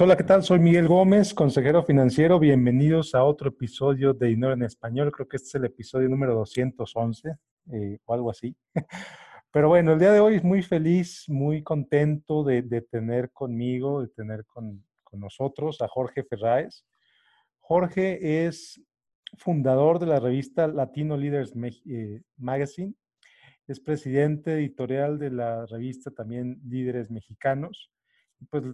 Hola, ¿qué tal? Soy Miguel Gómez, consejero financiero. Bienvenidos a otro episodio de Dinero en Español. Creo que este es el episodio número 211 eh, o algo así. Pero bueno, el día de hoy es muy feliz, muy contento de, tener conmigo, de tener con, nosotros a Jorge Ferráez. Jorge es fundador de la revista Latino Leaders eh, Magazine. Es presidente editorial de la revista también Líderes Mexicanos. Pues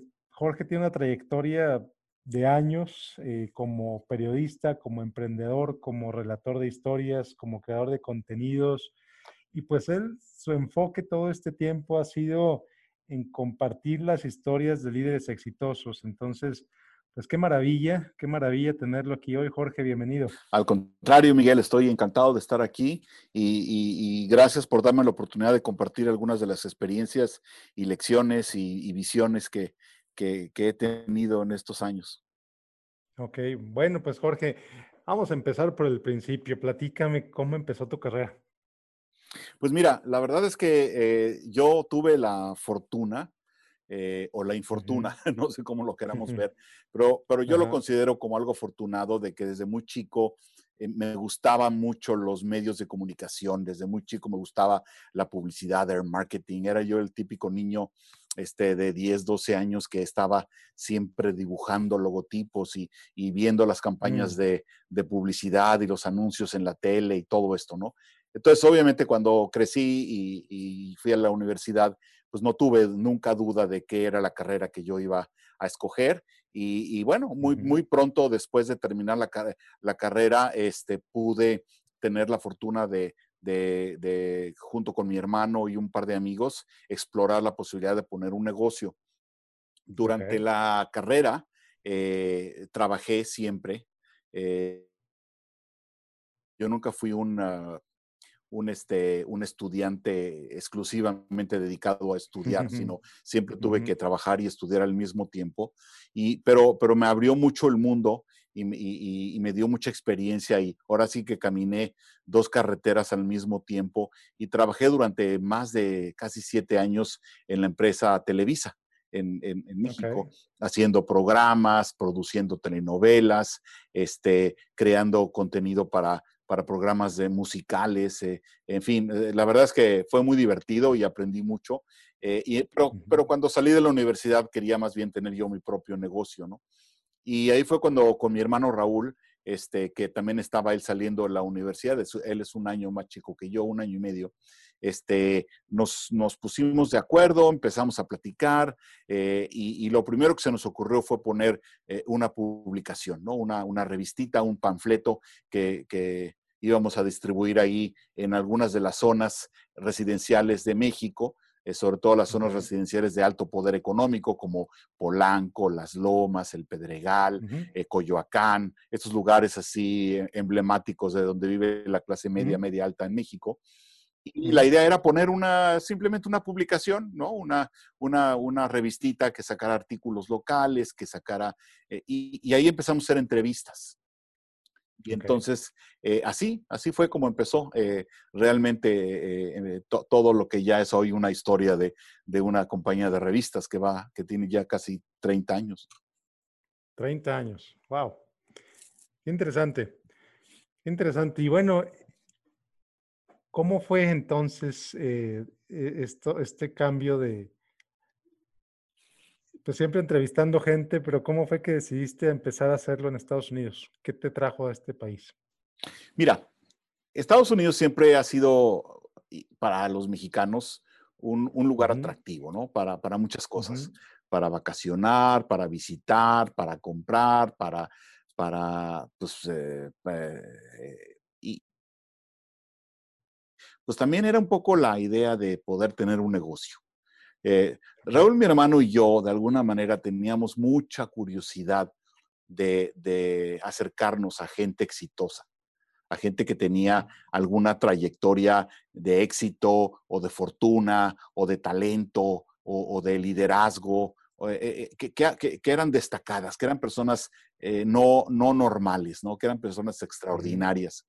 Jorge tiene una trayectoria de años eh, como periodista, como emprendedor, como relator de historias, como creador de contenidos. Y pues él, su enfoque todo este tiempo ha sido en compartir las historias de líderes exitosos. Entonces, pues qué maravilla, qué maravilla tenerlo aquí hoy. Jorge, bienvenido. Al contrario, Miguel, estoy encantado de estar aquí y, gracias por darme la oportunidad de compartir algunas de las experiencias y lecciones y visiones que, que, he tenido en estos años. Ok, bueno, pues Jorge, vamos a empezar por el principio. Platícame cómo empezó tu carrera. Pues mira, la verdad es que eh, yo tuve la fortuna eh, o la infortuna, no sé cómo lo queramos ver, pero, pero yo lo considero como algo afortunado de que desde muy chico eh, me gustaban mucho los medios de comunicación, desde muy chico me gustaba la publicidad, el marketing, era yo el típico niño este, de 10, 12 años que estaba siempre dibujando logotipos y, viendo las campañas mm. de, publicidad y los anuncios en la tele y todo esto, ¿no? Entonces, obviamente, cuando crecí y, fui a la universidad, pues no tuve nunca duda de qué era la carrera que yo iba a escoger. Y, bueno, muy, muy pronto después de terminar la, la carrera, este, pude tener la fortuna de, de, junto con mi hermano y un par de amigos, explorar la posibilidad de poner un negocio. Durante la carrera eh, trabajé siempre. Eh, yo nunca fui un, un, este, un estudiante exclusivamente dedicado a estudiar, sino siempre tuve que trabajar y estudiar al mismo tiempo. Y, pero, pero me abrió mucho el mundo y, me dio mucha experiencia y ahora sí que caminé dos carreteras al mismo tiempo y trabajé durante más de casi siete años en la empresa Televisa. En, México, haciendo programas, produciendo telenovelas, este, creando contenido para, para programas de musicales, eh, en fin, eh, la verdad es que fue muy divertido y aprendí mucho, eh, y, pero, pero cuando salí de la universidad quería más bien tener yo mi propio negocio, ¿no? Y ahí fue cuando con mi hermano Raúl, este, que también estaba él saliendo de la universidad, él es un año más chico que yo, un año y medio, este, nos, nos pusimos de acuerdo, empezamos a platicar eh, y, lo primero que se nos ocurrió fue poner eh, una publicación, ¿no? Una, una, revistita, un panfleto que, que íbamos a distribuir ahí en algunas de las zonas residenciales de México sobre todo las zonas residenciales de alto poder económico como Polanco, Las Lomas, El Pedregal, eh, Coyoacán, estos lugares así eh, emblemáticos de donde vive la clase media, media alta en México. Y la idea era poner una, simplemente una publicación, ¿no? Una, una, una revistita que sacara artículos locales, que sacara, y, y, ahí empezamos a hacer entrevistas. Y entonces, eh, así, así fue como empezó eh, realmente eh, todo lo que ya es hoy una historia de, una compañía de revistas que va, que tiene ya casi 30 años. 30 años, wow. Interesante. interesante. Y bueno, ¿cómo fue entonces e, esto, este cambio de, pues siempre entrevistando gente, pero ¿cómo fue que decidiste empezar a hacerlo en Estados Unidos? ¿Qué te trajo a este país? Mira, Estados Unidos siempre ha sido para los mexicanos un, lugar atractivo, ¿no? Para, muchas cosas, para vacacionar, para visitar, para comprar, para, para pues, eh, eh, y pues también era un poco la idea de poder tener un negocio. Eh, Raúl, mi hermano y yo, de alguna manera, teníamos mucha curiosidad de, acercarnos a gente exitosa, a gente que tenía alguna trayectoria de éxito o de fortuna o de talento o, de liderazgo eh, que, que, eran destacadas, que eran personas no, no normales, ¿no? que eran personas extraordinarias.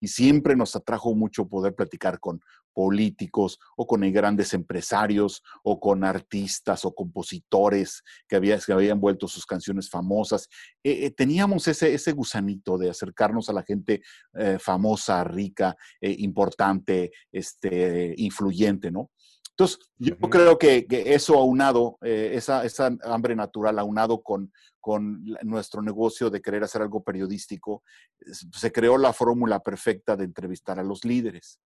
Y siempre nos atrajo mucho poder platicar con políticos o con grandes empresarios o con artistas o compositores que, había, que habían vuelto sus canciones famosas. teníamos ese, ese gusanito de acercarnos a la gente famosa, rica, importante, este, influyente, ¿no? Entonces, yo creo que, eso aunado, eh, esa, esa, hambre natural aunado con, con nuestro negocio de querer hacer algo periodístico, se creó la fórmula perfecta de entrevistar a los líderes.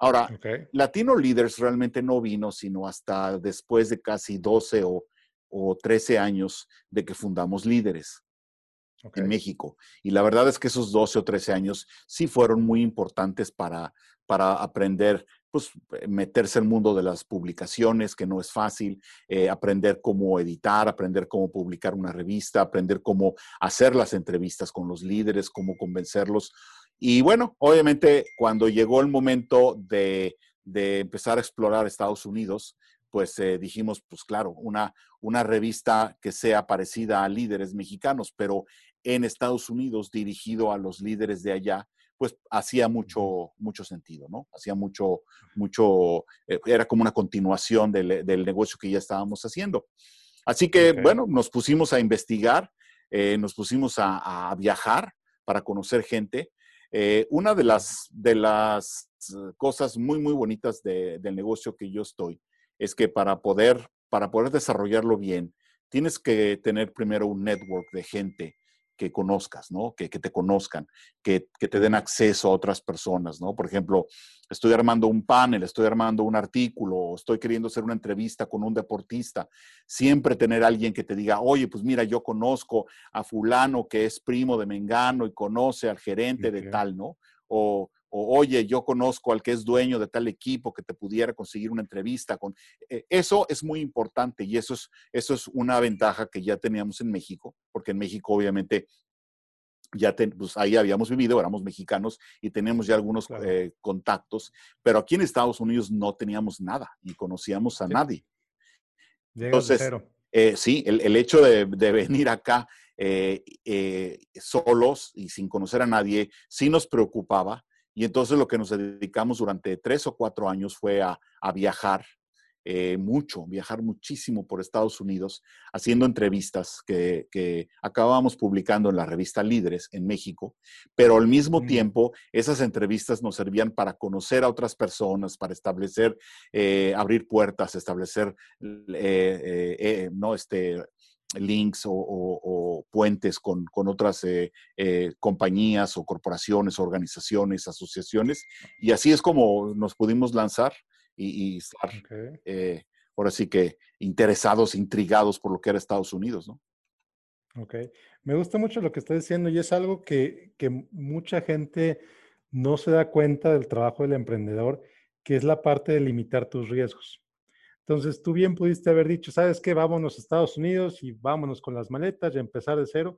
Ahora, Latino Leaders realmente no vino sino hasta después de casi 12 o, o 13 años de que fundamos Líderes. en México. Y la verdad es que esos 12 o 13 años sí fueron muy importantes para, para aprender pues, meterse el mundo de las publicaciones, que no es fácil, eh, aprender cómo editar, aprender cómo publicar una revista, aprender cómo hacer las entrevistas con los líderes, cómo convencerlos. Y bueno, obviamente cuando llegó el momento de, empezar a explorar Estados Unidos, pues eh, dijimos, pues claro, una, una revista que sea parecida a líderes mexicanos, pero en Estados Unidos dirigido a los líderes de allá, pues hacía mucho, mucho sentido, ¿no? Hacía mucho, mucho, eh, era como una continuación del, negocio que ya estábamos haciendo. Así que, bueno, nos pusimos a investigar, eh, nos pusimos a, viajar para conocer gente. Eh, una de las, de las cosas muy, muy bonitas del negocio que yo estoy es que para poder, para poder desarrollarlo bien, tienes que tener primero un network de gente que conozcas, ¿no? Que, te conozcan, que, te den acceso a otras personas, ¿no? Por ejemplo, estoy armando un panel, estoy armando un artículo, estoy queriendo hacer una entrevista con un deportista. Siempre tener alguien que te diga, oye, pues mira, yo conozco a fulano que es primo de Mengano y conoce al gerente de tal, ¿no? O, o oye, yo conozco al que es dueño de tal equipo que te pudiera conseguir una entrevista con. Eh, eso es muy importante y eso es, eso es una ventaja que ya teníamos en México, porque en México obviamente ya pues ahí habíamos vivido, éramos mexicanos y teníamos ya algunos eh, contactos, pero aquí en Estados Unidos no teníamos nada y conocíamos a nadie. Entonces, eh, sí, el, hecho de, venir acá solos y sin conocer a nadie sí nos preocupaba y entonces lo que nos dedicamos durante tres o cuatro años fue a, viajar eh, mucho, viajar muchísimo por Estados Unidos, haciendo entrevistas que, que, acabábamos publicando en la revista Líderes en México, pero al mismo tiempo esas entrevistas nos servían para conocer a otras personas, para establecer, eh, abrir puertas, establecer, eh, no, este, links o, puentes con, otras eh, eh, compañías o corporaciones, organizaciones, asociaciones. Y así es como nos pudimos lanzar y, estar, eh, ahora sí que interesados, intrigados por lo que era Estados Unidos, ¿no? Ok. Me gusta mucho lo que estás diciendo y es algo que, que mucha gente no se da cuenta del trabajo del emprendedor, que es la parte de limitar tus riesgos. Entonces, tú bien pudiste haber dicho, ¿sabes qué? Vámonos a Estados Unidos y vámonos con las maletas y empezar de cero.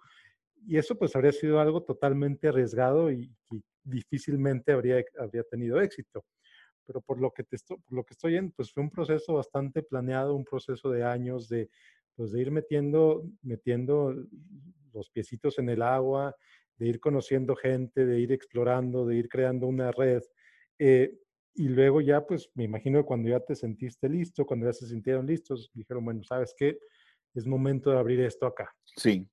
Y eso pues habría sido algo totalmente arriesgado y, difícilmente habría, habría tenido éxito. Pero por lo que, estoy, por lo que estoy en, pues fue un proceso bastante planeado, un proceso de años de, pues, de ir metiendo, metiendo los piecitos en el agua, de ir conociendo gente, de ir explorando, de ir creando una red. Eh, y luego ya, pues me imagino que cuando ya te sentiste listo, cuando ya se sintieron listos, dijeron, bueno, ¿sabes qué? Es momento de abrir esto acá. Sí.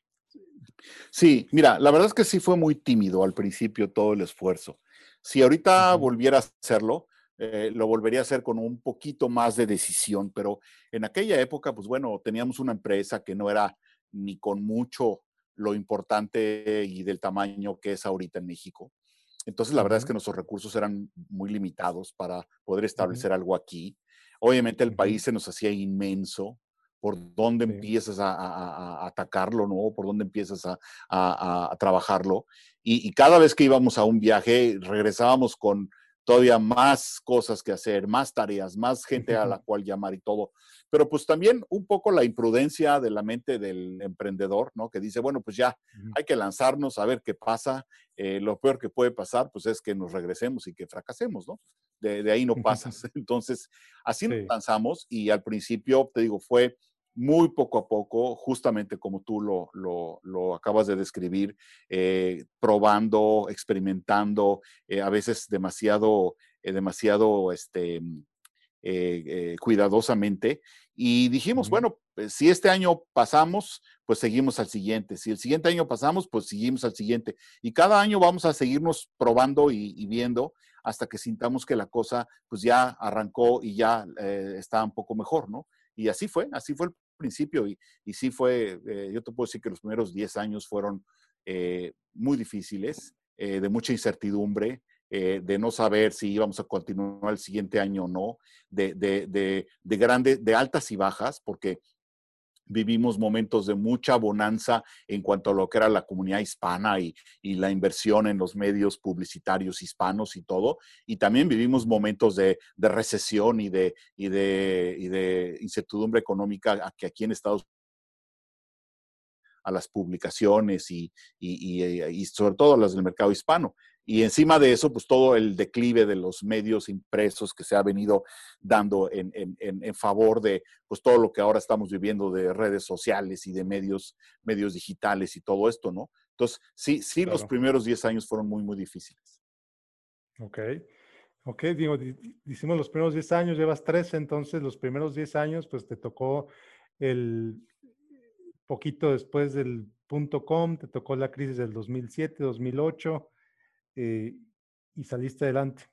Sí, mira, la verdad es que sí fue muy tímido al principio todo el esfuerzo. Si ahorita volviera a hacerlo, eh, lo volvería a hacer con un poquito más de decisión, pero en aquella época, pues bueno, teníamos una empresa que no era ni con mucho lo importante y del tamaño que es ahorita en México. Entonces, la verdad es que nuestros recursos eran muy limitados para poder establecer algo aquí. Obviamente el país se nos hacía inmenso. ¿Por dónde empiezas a, atacarlo, no? ¿Por dónde empiezas a, trabajarlo? y, cada vez que íbamos a un viaje, regresábamos con todavía más cosas que hacer, más tareas, más gente a la cual llamar y todo. Pero pues también un poco la imprudencia de la mente del emprendedor, ¿no? Que dice, bueno, pues ya hay que lanzarnos a ver qué pasa. Eh, lo peor que puede pasar, pues es que nos regresemos y que fracasemos, ¿no? De, ahí no pasas. Entonces, así nos lanzamos y al principio, te digo, fue muy poco a poco, justamente como tú lo, lo, acabas de describir, eh, probando, experimentando, eh, a veces demasiado, eh, demasiado este, cuidadosamente. Y dijimos, bueno, pues, si este año pasamos, pues seguimos al siguiente. Si el siguiente año pasamos, pues seguimos al siguiente. Y cada año vamos a seguirnos probando y, viendo hasta que sintamos que la cosa pues ya arrancó y ya está un poco mejor, ¿no? Y así fue, así fue el principio y, y sí fue, eh, yo te puedo decir que los primeros 10 años fueron eh, muy difíciles, eh, de mucha incertidumbre, de no saber si íbamos a continuar el siguiente año o no, de, de, de, de, de altas y bajas, porque vivimos momentos de mucha bonanza en cuanto a lo que era la comunidad hispana y, la inversión en los medios publicitarios hispanos y todo. Y también vivimos momentos de, recesión y de, y, de, incertidumbre económica que aquí en Estados Unidos a las publicaciones y, y, sobre todo a las del mercado hispano. Y encima de eso, pues todo el declive de los medios impresos que se ha venido dando en, favor de pues todo lo que ahora estamos viviendo de redes sociales y de medios, medios digitales y todo esto, ¿no? Entonces, sí, sí, los primeros 10 años fueron muy, muy difíciles. Ok. Ok, digo, hicimos los primeros 10 años, llevas 13, entonces los primeros 10 años, pues te tocó el poquito después del punto com, te tocó la crisis del 2007, 2008 eh, y saliste adelante?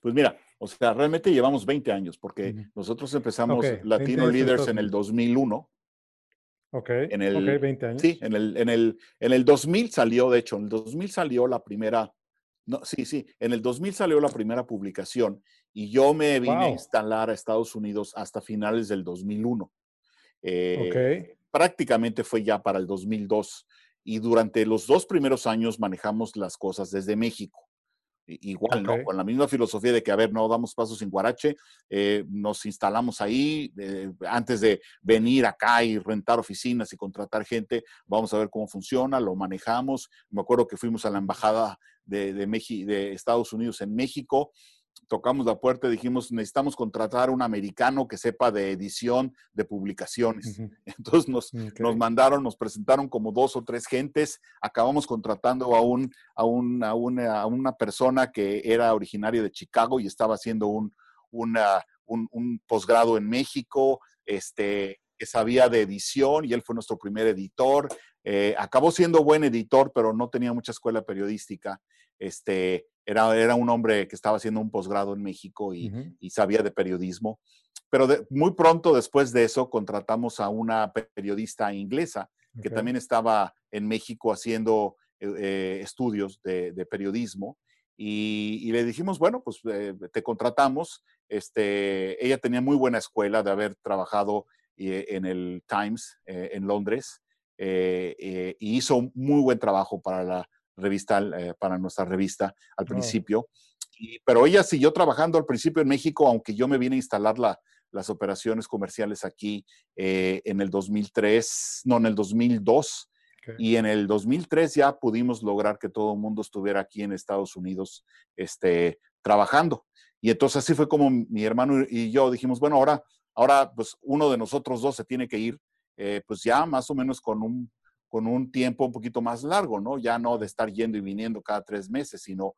Pues mira, o sea, realmente llevamos 20 años porque nosotros empezamos Latino Leaders en el 2001. Ok, en el, 20 años. Sí, en el, en, el, en el 2000 salió, de hecho, en el 2000 salió la primera, no, sí, sí, en el 2000 salió la primera publicación y yo me vine a instalar a Estados Unidos hasta finales del 2001. Eh, prácticamente fue ya para el 2002 y durante los dos primeros años manejamos las cosas desde México. Igual, ¿no? Con la misma filosofía de que, a ver, no damos pasos sin Guarache, eh, nos instalamos ahí, eh, antes de venir acá y rentar oficinas y contratar gente, vamos a ver cómo funciona, lo manejamos. Me acuerdo que fuimos a la embajada de, de, de Estados Unidos en México tocamos la puerta y dijimos, necesitamos contratar a un americano que sepa de edición de publicaciones. Entonces nos, nos, mandaron, nos presentaron como dos o tres gentes, acabamos contratando a, un, a, un, a, una, a una persona que era originaria de Chicago y estaba haciendo un, una, un, un posgrado en México, este, que sabía de edición y él fue nuestro primer editor. Eh, acabó siendo buen editor, pero no tenía mucha escuela periodística. Este, era, era un hombre que estaba haciendo un posgrado en México y, sabía de periodismo. Pero muy pronto después de eso contratamos a una periodista inglesa que también estaba en México haciendo eh, eh, estudios de, periodismo. Y, le dijimos, bueno, pues eh, te contratamos. Este, ella tenía muy buena escuela de haber trabajado en el Times en Londres y hizo un muy buen trabajo para la, revista, eh, para nuestra revista al principio. pero ella siguió trabajando al principio en México, aunque yo me vine a instalar la, las operaciones comerciales aquí eh, en el 2003, no, en el 2002. Y en el 2003 ya pudimos lograr que todo el mundo estuviera aquí en Estados Unidos este, trabajando. Y entonces así fue como mi hermano y yo dijimos, bueno, ahora, ahora pues uno de nosotros dos se tiene que ir, eh, pues ya más o menos con un con un tiempo un poquito más largo, ¿no? Ya no de estar yendo y viniendo cada tres meses, sino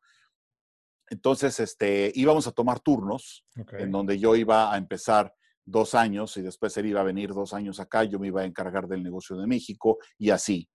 entonces este, íbamos a tomar turnos en donde yo iba a empezar dos años y después él iba a venir dos años acá, yo me iba a encargar del negocio de México y así.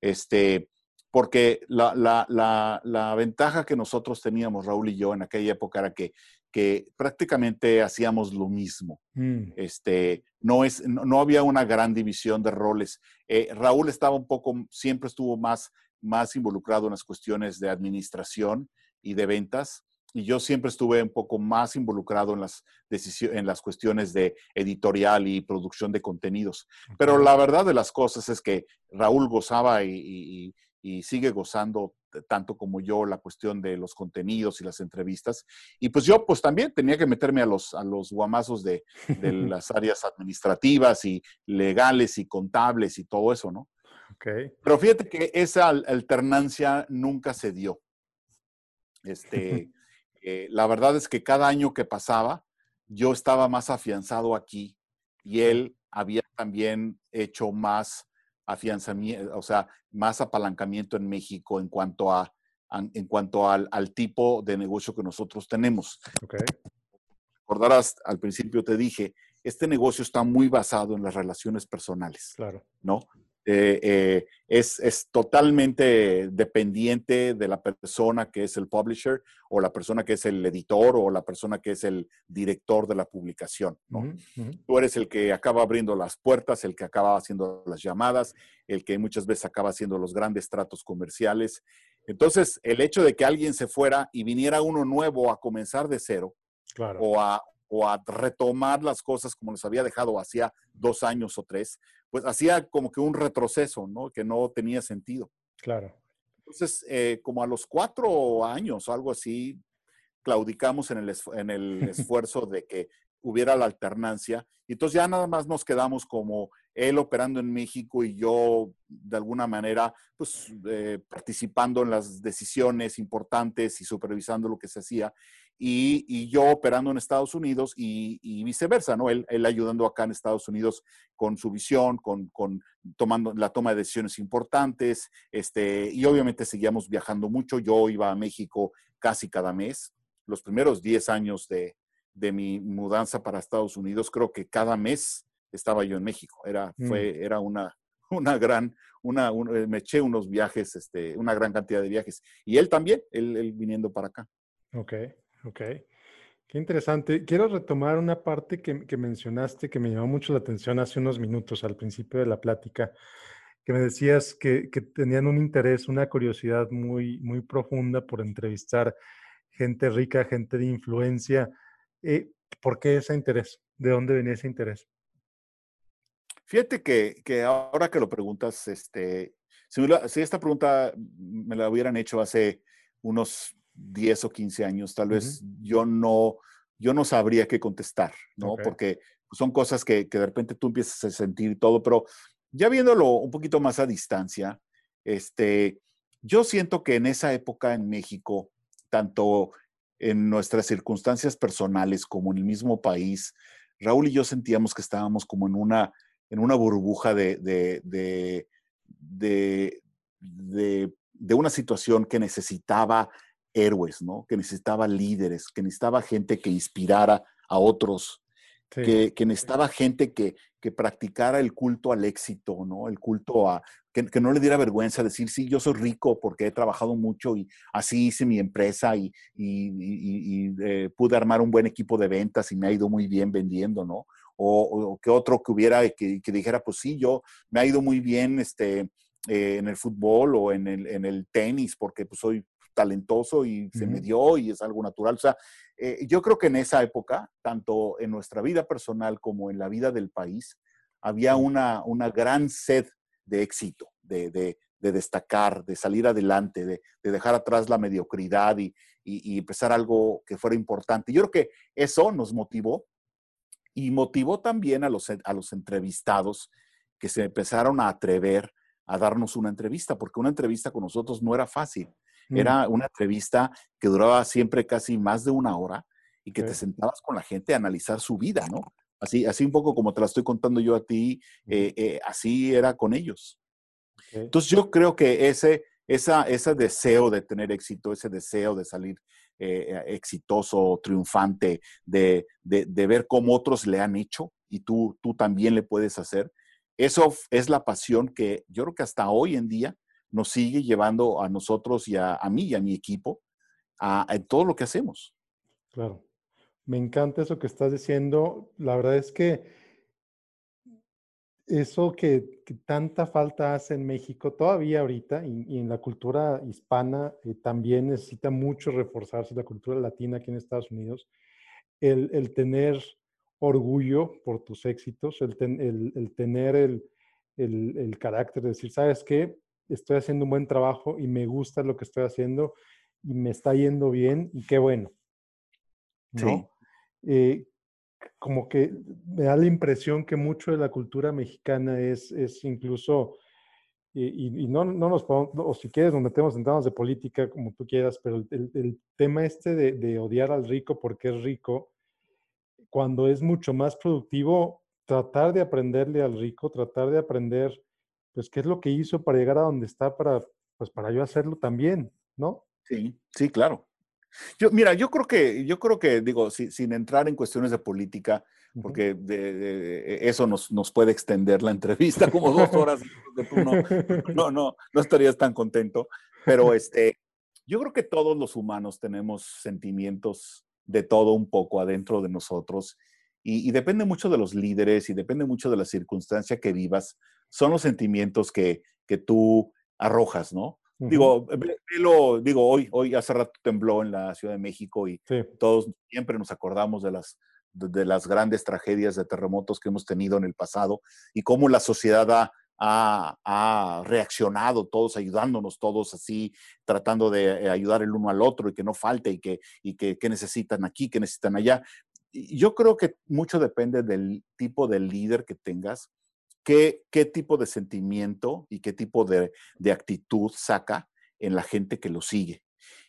Este, porque la, la, la, la ventaja que nosotros teníamos, Raúl y yo, en aquella época era que que prácticamente hacíamos lo mismo. Mm. Este, no, es, no, había una gran división de roles. Eh, Raúl estaba un poco, siempre estuvo más, más involucrado en las cuestiones de administración y de ventas. Y yo siempre estuve un poco más involucrado en las, en las cuestiones de editorial y producción de contenidos. Pero la verdad de las cosas es que Raúl gozaba y, y sigue gozando tanto como yo la cuestión de los contenidos y las entrevistas. Y pues yo pues también tenía que meterme a los, a los guamazos de, de las áreas administrativas y legales y contables y todo eso, ¿no? Okay. Pero fíjate que esa alternancia nunca se dio. Este, eh, la verdad es que cada año que pasaba, yo estaba más afianzado aquí y él había también hecho más afianzamiento, o sea, más apalancamiento en México en cuanto a en cuanto al, tipo de negocio que nosotros tenemos. Okay. Recordarás, al principio te dije, este negocio está muy basado en las relaciones personales. Claro. ¿No? Eh, eh, es, es, totalmente dependiente de la persona que es el publisher o la persona que es el editor o la persona que es el director de la publicación. ¿no? Tú eres el que acaba abriendo las puertas, el que acaba haciendo las llamadas, el que muchas veces acaba haciendo los grandes tratos comerciales. Entonces, el hecho de que alguien se fuera y viniera uno nuevo a comenzar de cero o, a, o a retomar las cosas como les había dejado hacía dos años o tres, pues hacía como que un retroceso, ¿no? Que no tenía sentido. Claro. Entonces, eh, como a los cuatro años o algo así, claudicamos en el, en el esfuerzo de que hubiera la alternancia. Y entonces ya nada más nos quedamos como él operando en México y yo de alguna manera pues eh, participando en las decisiones importantes y supervisando lo que se hacía y, yo operando en Estados Unidos y, viceversa, ¿no? Él, él, ayudando acá en Estados Unidos con su visión, con, con, tomando la toma de decisiones importantes, este, y obviamente seguíamos viajando mucho. Yo iba a México casi cada mes. Los primeros 10 años de, de mi mudanza para Estados Unidos, creo que cada mes estaba yo en México. Era, mm. fue, era una, una gran, una, eh, me eché unos viajes, este, una gran cantidad de viajes. Y él también, él, él viniendo para acá. Ok. Ok. Qué interesante. Quiero retomar una parte que, mencionaste que me llamó mucho la atención hace unos minutos al principio de la plática, que me decías que, tenían un interés, una curiosidad muy, muy profunda por entrevistar gente rica, gente de influencia. Eh, ¿Por qué ese interés? ¿De dónde venía ese interés? Fíjate que, ahora que lo preguntas, este, si, si esta pregunta me la hubieran hecho hace unos 10 o 15 años, tal vez yo, no, yo no sabría qué contestar, ¿no? Porque son cosas que, de repente tú empiezas a sentir todo, pero ya viéndolo un poquito más a distancia, este, yo siento que en esa época en México, tanto en nuestras circunstancias personales como en el mismo país, Raúl y yo sentíamos que estábamos como en una, en una burbuja de, de, de, de una situación que necesitaba héroes, ¿no? Que necesitaba líderes, que necesitaba gente que inspirara a otros, que, necesitaba gente que, que, practicara el culto al éxito, ¿no? El culto a, que, no le diera vergüenza decir, sí, yo soy rico porque he trabajado mucho y así hice mi empresa y, eh, pude armar un buen equipo de ventas y me ha ido muy bien vendiendo, ¿no? O, que otro que hubiera, que, dijera, pues sí, yo me ha ido muy bien este, eh, en el fútbol o en el, en el tenis porque pues soy talentoso y se me dio y es algo natural. O sea, eh, yo creo que en esa época, tanto en nuestra vida personal como en la vida del país, había una, una gran sed de éxito, de, de, destacar, de salir adelante, de, dejar atrás la mediocridad y, y, empezar algo que fuera importante. Yo creo que eso nos motivó y motivó también a los, a los entrevistados que se empezaron a atrever a darnos una entrevista, porque una entrevista con nosotros no era fácil. Mm. Era una entrevista que duraba siempre casi más de una hora y que te sentabas con la gente a analizar su vida, ¿no? Así, así un poco como te la estoy contando yo a ti, eh, eh, así era con ellos. Entonces yo creo que ese, esa, ese deseo de tener éxito, ese deseo de salir eh, exitoso, triunfante, de, de, de, ver cómo otros le han hecho y tú, tú también le puedes hacer, eso es la pasión que yo creo que hasta hoy en día nos sigue llevando a nosotros y a, mí y a mi equipo a, todo lo que hacemos. Claro. Me encanta eso que estás diciendo. La verdad es que eso que, tanta falta hace en México todavía ahorita y, en la cultura hispana eh, también necesita mucho reforzarse, la cultura latina aquí en Estados Unidos, el, tener orgullo por tus éxitos, el, el tener el, carácter de decir, ¿sabes qué? Estoy haciendo un buen trabajo y me gusta lo que estoy haciendo y me está yendo bien y qué bueno. ¿no? Eh, como que me da la impresión que mucho de la cultura mexicana es, es incluso, y, no, no, nos podemos, o si quieres nos metemos en temas de política como tú quieras, pero el, tema este de, de, odiar al rico porque es rico, cuando es mucho más productivo tratar de aprenderle al rico, tratar de aprender, pues, qué es lo que hizo para llegar a donde está, para, pues, para yo hacerlo también, ¿no? Sí, sí, claro. Yo, mira, yo creo que, yo creo que, digo, sin entrar en cuestiones de política, porque de, eso nos, nos, puede extender la entrevista como dos horas, no, no, no, no estarías tan contento, pero este, yo creo que todos los humanos tenemos sentimientos de todo un poco adentro de nosotros y, depende mucho de los líderes y depende mucho de la circunstancia que vivas, son los sentimientos que, que tú arrojas, ¿no? Digo, digo, hoy, hoy hace rato tembló en la Ciudad de México y todos siempre nos acordamos de las, de, las grandes tragedias de terremotos que hemos tenido en el pasado y cómo la sociedad ha, ha, reaccionado, todos ayudándonos, todos así, tratando de eh, ayudar el uno al otro y que no falte y que, y que, que necesitan aquí, que necesitan allá. Yo creo que mucho depende del tipo de líder que tengas qué, tipo de sentimiento y qué tipo de, actitud saca en la gente que lo sigue.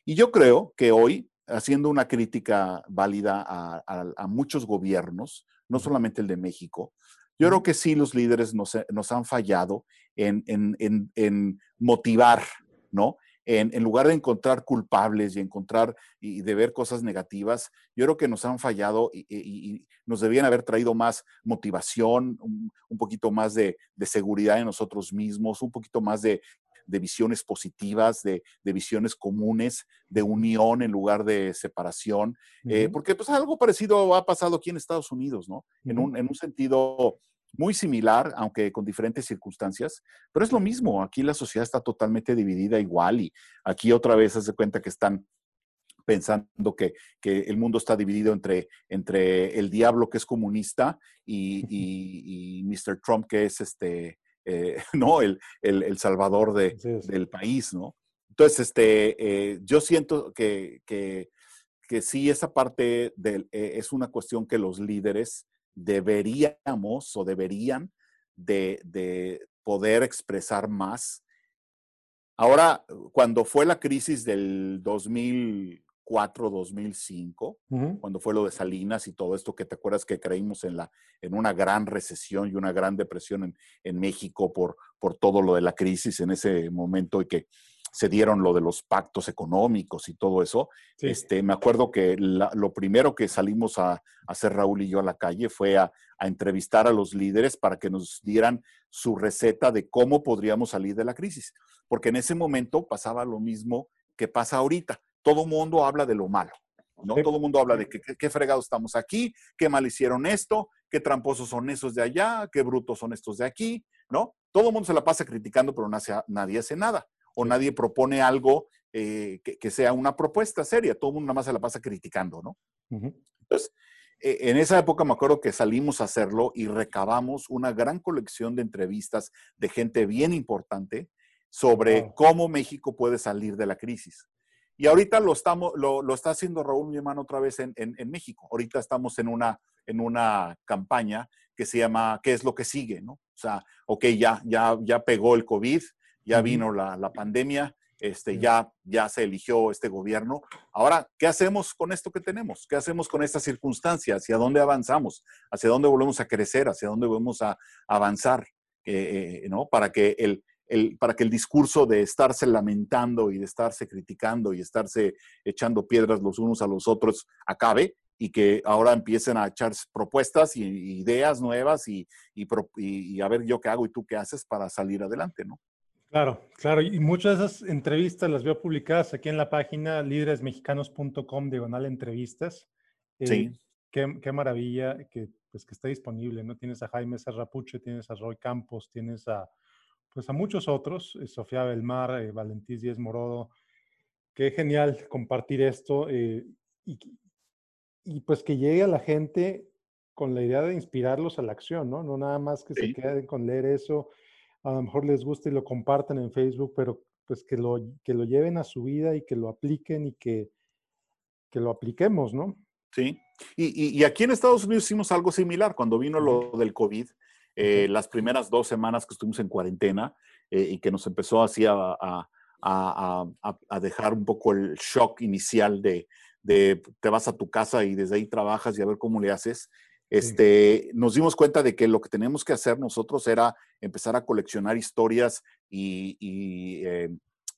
Y yo creo que hoy, haciendo una crítica válida a, muchos gobiernos, no solamente el de México, yo creo que sí los líderes nos, han fallado en, en, motivar, ¿no? En, lugar de encontrar culpables y encontrar y de ver cosas negativas, yo creo que nos han fallado y, nos debían haber traído más motivación, un, poquito más de, seguridad en nosotros mismos, un poquito más de, visiones positivas, de, visiones comunes, de unión en lugar de separación, eh, porque pues algo parecido ha pasado aquí en Estados Unidos, ¿no? en, un, en un sentido muy similar, aunque con diferentes circunstancias, pero es lo mismo. Aquí la sociedad está totalmente dividida igual y aquí otra vez se cuenta que están pensando que, el mundo está dividido entre, entre el diablo que es comunista y, Mr. Trump que es este, eh, ¿no? El, salvador del país, ¿no? Entonces, este, eh, yo siento que, que, sí, esa parte eh, es una cuestión que los líderes deberíamos o deberían de, poder expresar más. Ahora, cuando fue la crisis del 2004, 2005, cuando fue lo de Salinas y todo esto, que te acuerdas que creímos en, la, en una gran recesión y una gran depresión en, en México por, por todo lo de la crisis en ese momento y que se dieron lo de los pactos económicos y todo eso. Este, me acuerdo que lo primero que salimos a, hacer Raúl y yo a la calle fue a, entrevistar a los líderes para que nos dieran su receta de cómo podríamos salir de la crisis. Porque en ese momento pasaba lo mismo que pasa ahorita. Todo mundo habla de lo malo. ¿no? Todo el mundo habla de que, qué fregado estamos aquí, qué mal hicieron esto, qué tramposos son esos de allá, qué brutos son estos de aquí, ¿no? Todo el mundo se la pasa criticando, pero nadie hace nada o nadie propone algo eh, que, sea una propuesta seria. Todo el mundo nada más se la pasa criticando, ¿no? Entonces, e, en esa época me acuerdo que salimos a hacerlo y recabamos una gran colección de entrevistas de gente bien importante sobre cómo México puede salir de la crisis. Y ahorita lo, estamos, lo, está haciendo Raúl, mi hermano, otra vez en, México. Ahorita estamos en una, en una campaña que se llama ¿Qué es lo que sigue? ¿no? O sea, ok, ya, ya, ya pegó el COVID, ya vino la, pandemia, este, ya, ya se eligió este gobierno. Ahora, ¿qué hacemos con esto que tenemos? ¿Qué hacemos con esta circunstancia? ¿Hacia dónde avanzamos? ¿Hacia dónde volvemos a crecer? ¿Hacia dónde volvemos a, avanzar? Eh, ¿no? Para que el, el, para que el discurso de estarse lamentando y de estarse criticando y estarse echando piedras los unos a los otros acabe y que ahora empiecen a echar propuestas y, ideas nuevas y, y, y, a ver yo qué hago y tú qué haces para salir adelante, ¿no? Claro, claro. Y muchas de esas entrevistas las veo publicadas aquí en la página líderesmexicanos.com, diagonal entrevistas. Eh, sí. Qué, maravilla que, pues, que está disponible, ¿no? Tienes a Jaime Serrapuche, tienes a Roy Campos, tienes a, pues, a muchos otros, eh, Sofía Belmar, eh, Valentís Díez Morodo. Qué genial compartir esto y, y, pues que llegue a la gente con la idea de inspirarlos a la acción, ¿no? No nada más que se queden con leer eso a lo mejor les gusta y lo comparten en Facebook, pero pues que lo, que lo lleven a su vida y que lo apliquen y que, que lo apliquemos, ¿no? Sí, y, aquí en Estados Unidos hicimos algo similar cuando vino lo del COVID. Eh, las primeras dos semanas que estuvimos en cuarentena eh, y que nos empezó así a, a, a, dejar un poco el shock inicial de, de, te vas a tu casa y desde ahí trabajas y a ver cómo le haces. Este, nos dimos cuenta de que lo que teníamos que hacer nosotros era empezar a coleccionar historias y, eh,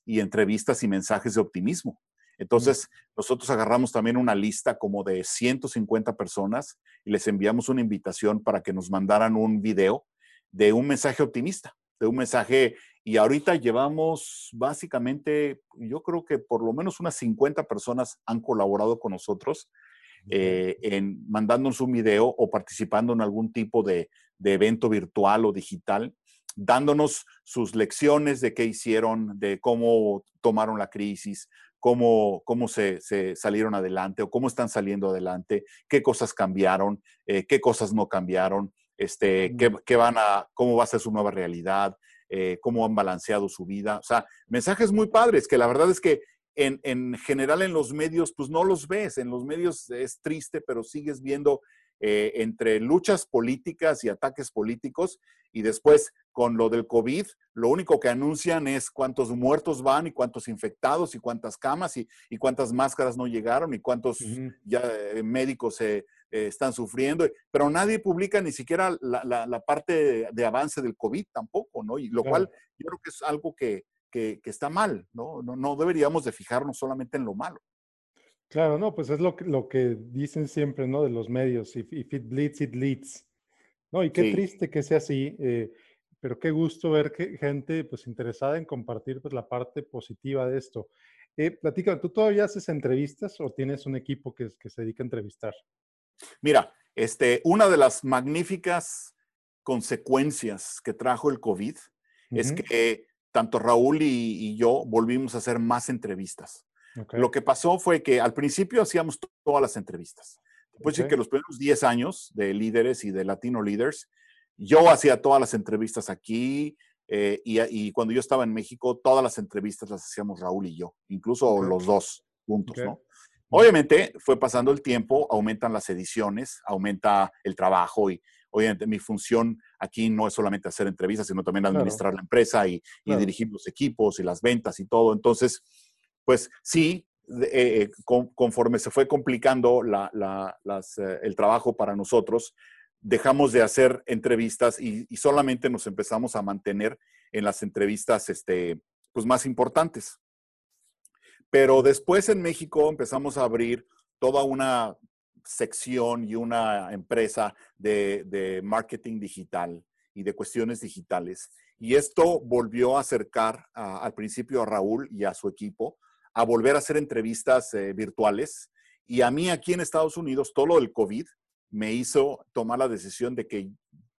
entrevistas y mensajes de optimismo. Entonces, nosotros agarramos también una lista como de 150 personas y les enviamos una invitación para que nos mandaran un video de un mensaje optimista, de un mensaje, y ahorita llevamos básicamente, yo creo que por lo menos unas 50 personas han colaborado con nosotros eh, en mandándonos un video o participando en algún tipo de, evento virtual o digital, dándonos sus lecciones de qué hicieron, de cómo tomaron la crisis, cómo, cómo se, salieron adelante o cómo están saliendo adelante, qué cosas cambiaron, eh, qué cosas no cambiaron, este, qué, van a, cómo va a ser su nueva realidad, eh, cómo han balanceado su vida. O sea, mensajes muy padres que la verdad es que en, general en los medios, pues no los ves. En los medios es triste, pero sigues viendo eh, entre luchas políticas y ataques políticos. Y después, con lo del COVID, lo único que anuncian es cuántos muertos van y cuántos infectados y cuántas camas y, cuántas máscaras no llegaron y cuántos ya eh, médicos eh, están sufriendo. Pero nadie publica ni siquiera la, parte de, avance del COVID tampoco, ¿no? Y lo cual yo creo que es algo que, que, está mal, ¿no? ¿no? ¿no? deberíamos de fijarnos solamente en lo malo. Claro, no, pues es lo que, lo que dicen siempre, ¿no? De los medios, if, if it bleeds, it leads. No, y qué triste que sea así, eh, pero qué gusto ver que gente pues interesada en compartir pues la parte positiva de esto. Eh, platica, ¿tú todavía haces entrevistas o tienes un equipo que, que se dedica a entrevistar? Mira, este, una de las magníficas consecuencias que trajo el COVID es que tanto Raúl y, yo volvimos a hacer más entrevistas. Lo que pasó fue que al principio hacíamos todas las entrevistas. Después de que los primeros 10 años de líderes y de Latino Leaders, yo hacía todas las entrevistas aquí eh, y, cuando yo estaba en México, todas las entrevistas las hacíamos Raúl y yo, incluso los dos juntos, ¿no? Obviamente fue pasando el tiempo, aumentan las ediciones, aumenta el trabajo y obviamente mi función aquí no es solamente hacer entrevistas, sino también administrar la empresa y, dirigir los equipos y las ventas y todo. Entonces, pues sí, eh, conforme se fue complicando eh, el trabajo para nosotros, dejamos de hacer entrevistas y, solamente nos empezamos a mantener en las entrevistas este, pues más importantes. Pero después en México empezamos a abrir toda una sección y una empresa de, marketing digital y de cuestiones digitales. Y esto volvió a acercar al principio a Raúl y a su equipo a volver a hacer entrevistas eh, virtuales. Y a mí aquí en Estados Unidos, todo lo del COVID me hizo tomar la decisión de que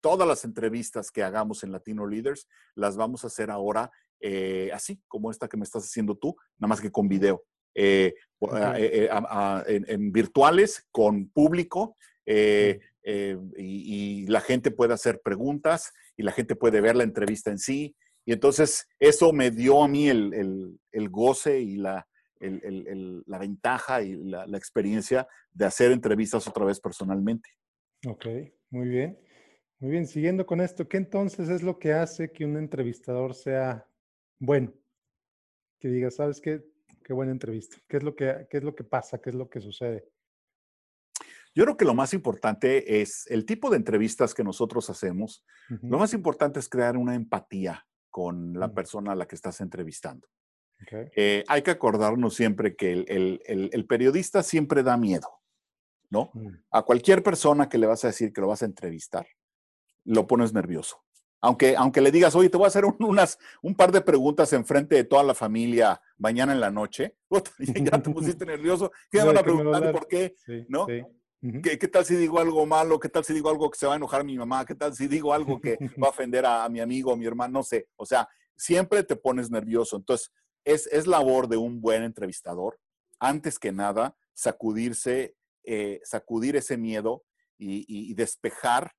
todas las entrevistas que hagamos en Latino Leaders las vamos a hacer ahora eh, así como esta que me estás haciendo tú, nada más que con video. Eh, eh, eh, en, virtuales con público y, la gente puede hacer preguntas y la gente puede ver la entrevista en sí. Y entonces eso me dio a mí el, goce y la, la ventaja y la, experiencia de hacer entrevistas otra vez personalmente. Ok, muy bien. Muy bien, siguiendo con esto, ¿qué entonces es lo que hace que un entrevistador sea bueno? Que diga, ¿sabes qué? Qué buena entrevista. ¿Qué es lo que, qué es lo que pasa? ¿Qué es lo que sucede? Yo creo que lo más importante es el tipo de entrevistas que nosotros hacemos. Lo más importante es crear una empatía con la mm. persona a la que estás entrevistando. Eh, hay que acordarnos siempre que el, periodista siempre da miedo, ¿no? Mm. A cualquier persona que le vas a decir que lo vas a entrevistar, lo pones nervioso. Aunque, aunque le digas, oye, te voy a hacer un, unas, un par de preguntas en frente de toda la familia mañana en la noche, ya te pusiste nervioso, ¿qué me van a preguntar por qué? ¿No? ¿Qué, tal si digo algo malo? ¿Qué tal si digo algo que se va a enojar mi mamá? ¿Qué tal si digo algo que va a ofender a, mi amigo o mi hermano? No sé. O sea, siempre te pones nervioso. Entonces, es, es labor de un buen entrevistador, antes que nada, sacudirse, eh, sacudir ese miedo y, y despejar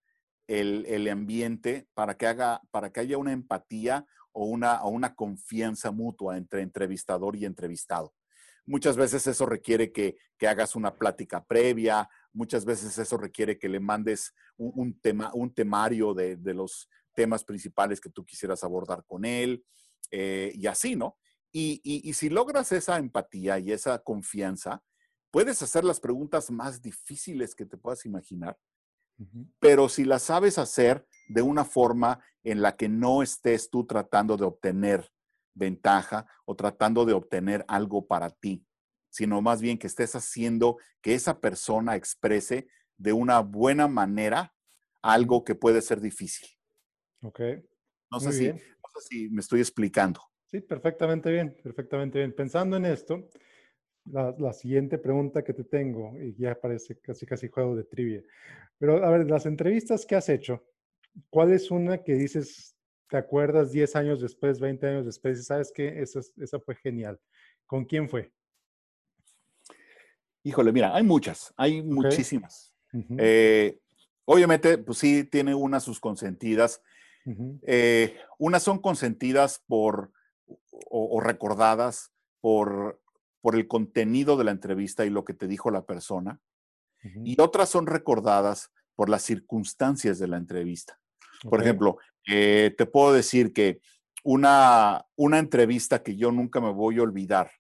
el, ambiente para que, haga, para que haya una empatía o una, una confianza mutua entre entrevistador y entrevistado. Muchas veces eso requiere que, hagas una plática previa, muchas veces eso requiere que le mandes un, tema, un temario de, los temas principales que tú quisieras abordar con él eh, y así, ¿no? Y, y, si logras esa empatía y esa confianza, puedes hacer las preguntas más difíciles que te puedas imaginar pero si la sabes hacer de una forma en la que no estés tú tratando de obtener ventaja o tratando de obtener algo para ti, sino más bien que estés haciendo que esa persona exprese de una buena manera algo que puede ser difícil. Ok. No sé, si, no sé si me estoy explicando. Sí, perfectamente bien, perfectamente bien. Pensando en esto, la, siguiente pregunta que te tengo, y ya parece casi casi juego de trivia, pero a ver, las entrevistas que has hecho, ¿cuál es una que dices, te acuerdas 10 años después, 20 años después, y sabes que esa, esa fue genial? ¿Con quién fue? Híjole, mira, hay muchas, hay muchísimas. Eh, obviamente, pues sí, tiene unas sus consentidas. Eh, unas son consentidas por o, recordadas por, por el contenido de la entrevista y lo que te dijo la persona. Y otras son recordadas por las circunstancias de la entrevista. Por ejemplo, eh, te puedo decir que una, una entrevista que yo nunca me voy a olvidar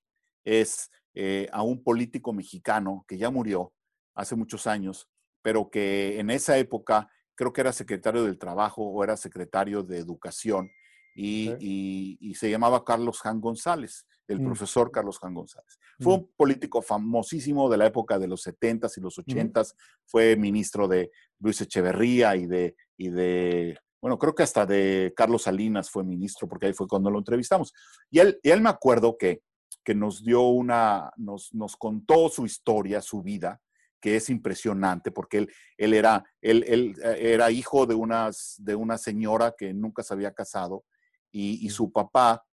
es eh, a un político mexicano que ya murió hace muchos años, pero que en esa época creo que era secretario del Trabajo o era secretario de Educación y, se llamaba Carlos Jan González, el mm. profesor Carlos Jan González. Fue mm. un político famosísimo de la época de los 70s y los 80s, fue ministro de Luis Echeverría y de, y de, bueno, creo que hasta de Carlos Salinas fue ministro, porque ahí fue cuando lo entrevistamos. Y él, y él me acuerdo que que nos dio una, nos, nos contó su historia, su vida, que es impresionante porque él, él, era, él, él eh, era hijo de, unas, de una señora que nunca se había casado y, y su papá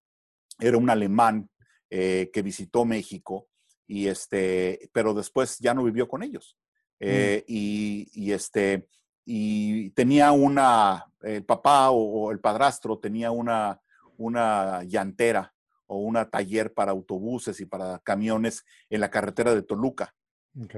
era un alemán eh, que visitó México, y este, pero después ya no vivió con ellos. Mm. Eh, y, y, este, y tenía una, el papá o, o, el padrastro tenía una, una llantera o una taller para autobuses y para camiones en la carretera de Toluca.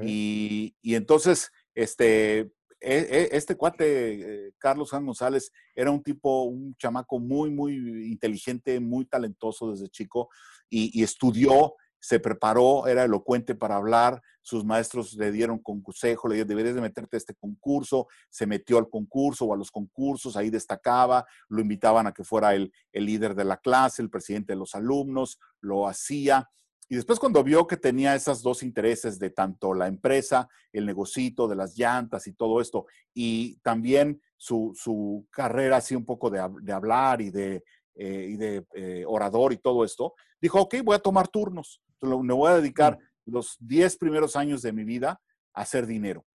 Y, entonces, este, e, e, este cuate, eh, Carlos Juan González, era un tipo, un chamaco muy, muy inteligente, muy talentoso desde chico y estudió se preparó, era elocuente para hablar, sus maestros le dieron consejo, le dijeron, deberías de meterte a este concurso, se metió al concurso o a los concursos, ahí destacaba, lo invitaban a que fuera el, líder de la clase, el presidente de los alumnos, lo hacía. Y después cuando vio que tenía esos dos intereses de tanto la empresa, el negocito de las llantas y todo esto, y también su, carrera así un poco de, hablar y de, eh, y de eh, orador y todo esto, dijo, ok, voy a tomar turnos me voy a dedicar mm. los 10 primeros años de mi vida a hacer dinero,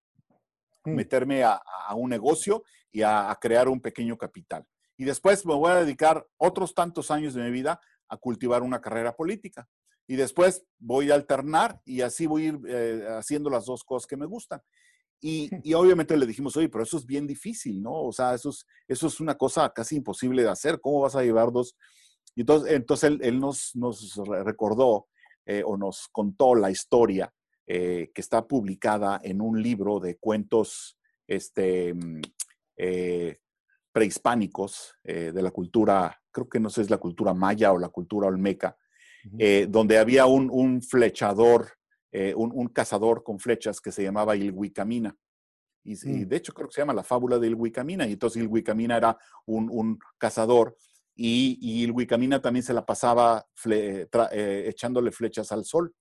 mm. meterme a, un negocio y a, crear un pequeño capital. Y después me voy a dedicar otros tantos años de mi vida a cultivar una carrera política. Y después voy a alternar y así voy a ir eh, haciendo las dos cosas que me gustan. Y, obviamente le dijimos, oye, pero eso es bien difícil, ¿no? O sea, eso es, eso es una cosa casi imposible de hacer. ¿Cómo vas a llevar dos? Y entonces, entonces él, él nos, nos recordó eh, o nos contó la historia eh, que está publicada en un libro de cuentos este, mm, eh, prehispánicos de la cultura, creo que no sé, es la cultura maya o la cultura olmeca, donde había un, flechador, un, cazador con flechas que se llamaba Ilhuicamina. Y, y, mm. de hecho creo que se llama la fábula de Ilhuicamina. Y entonces Ilhuicamina era un, un cazador y, el Wicamina también se la pasaba eh, echándole flechas al sol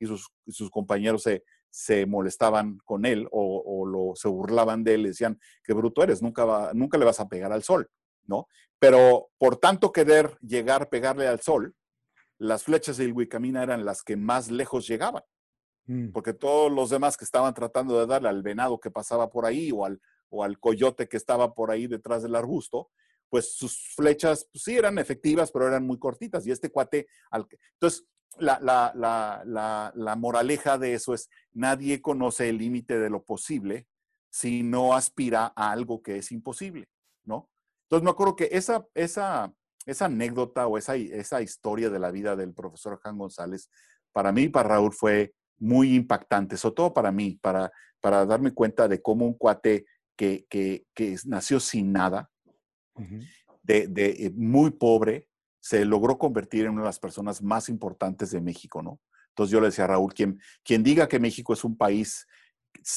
y sus, sus compañeros se, se, molestaban con él o, lo, se burlaban de él, le decían, qué bruto eres, nunca, nunca le vas a pegar al sol, ¿no? Pero por tanto querer llegar, pegarle al sol, las flechas del Wicamina eran las que más lejos llegaban. Mm. Porque todos los demás que estaban tratando de darle al venado que pasaba por ahí o al, o al coyote que estaba por ahí detrás del arbusto, pues sus flechas pues, sí eran efectivas, pero eran muy cortitas. Y este cuate, al, entonces, la, la, la, moraleja de eso es, nadie conoce el límite de lo posible si no aspira a algo que es imposible, ¿no? Entonces me acuerdo que esa, esa, esa anécdota o esa, esa historia de la vida del profesor Juan González, para mí y para Raúl fue muy impactante, sobre todo para mí, para, para darme cuenta de cómo un cuate que, que, que nació sin nada, de, eh, muy pobre, se logró convertir en una de las personas más importantes de México, ¿no? Entonces yo le decía a Raúl, quien, quien diga que México es un país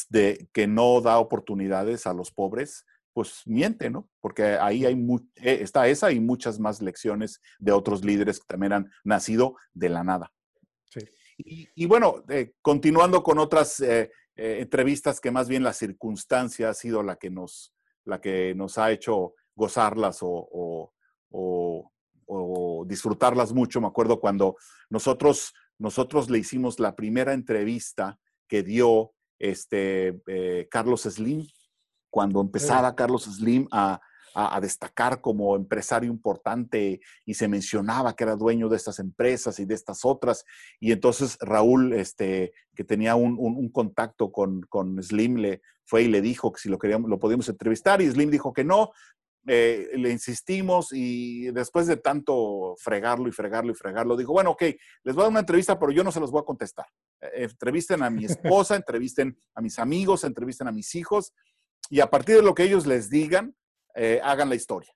de, que no da oportunidades a los pobres, pues miente, ¿no? Porque ahí hay eh, está esa y muchas más lecciones de otros líderes que también han nacido de la nada. Y, bueno, eh, continuando con otras eh, entrevistas que más bien la circunstancia ha sido la que nos, la que nos ha hecho gozarlas o, o disfrutarlas mucho. Me acuerdo cuando nosotros, nosotros le hicimos la primera entrevista que dio este, eh, Carlos Slim, cuando empezaba Carlos Slim a, destacar como empresario importante y se mencionaba que era dueño de estas empresas y de estas otras. Y entonces Raúl, este, que tenía un, contacto con, con, Slim, le fue y le dijo que si lo, queríamos, lo podíamos entrevistar y Slim dijo que no, eh, le insistimos y después de tanto fregarlo y fregarlo y fregarlo, dijo, bueno, ok, les voy a dar una entrevista, pero yo no se los voy a contestar. Eh, entrevisten a mi esposa, entrevisten a mis amigos, entrevisten a mis hijos y a partir de lo que ellos les digan, eh, hagan la historia.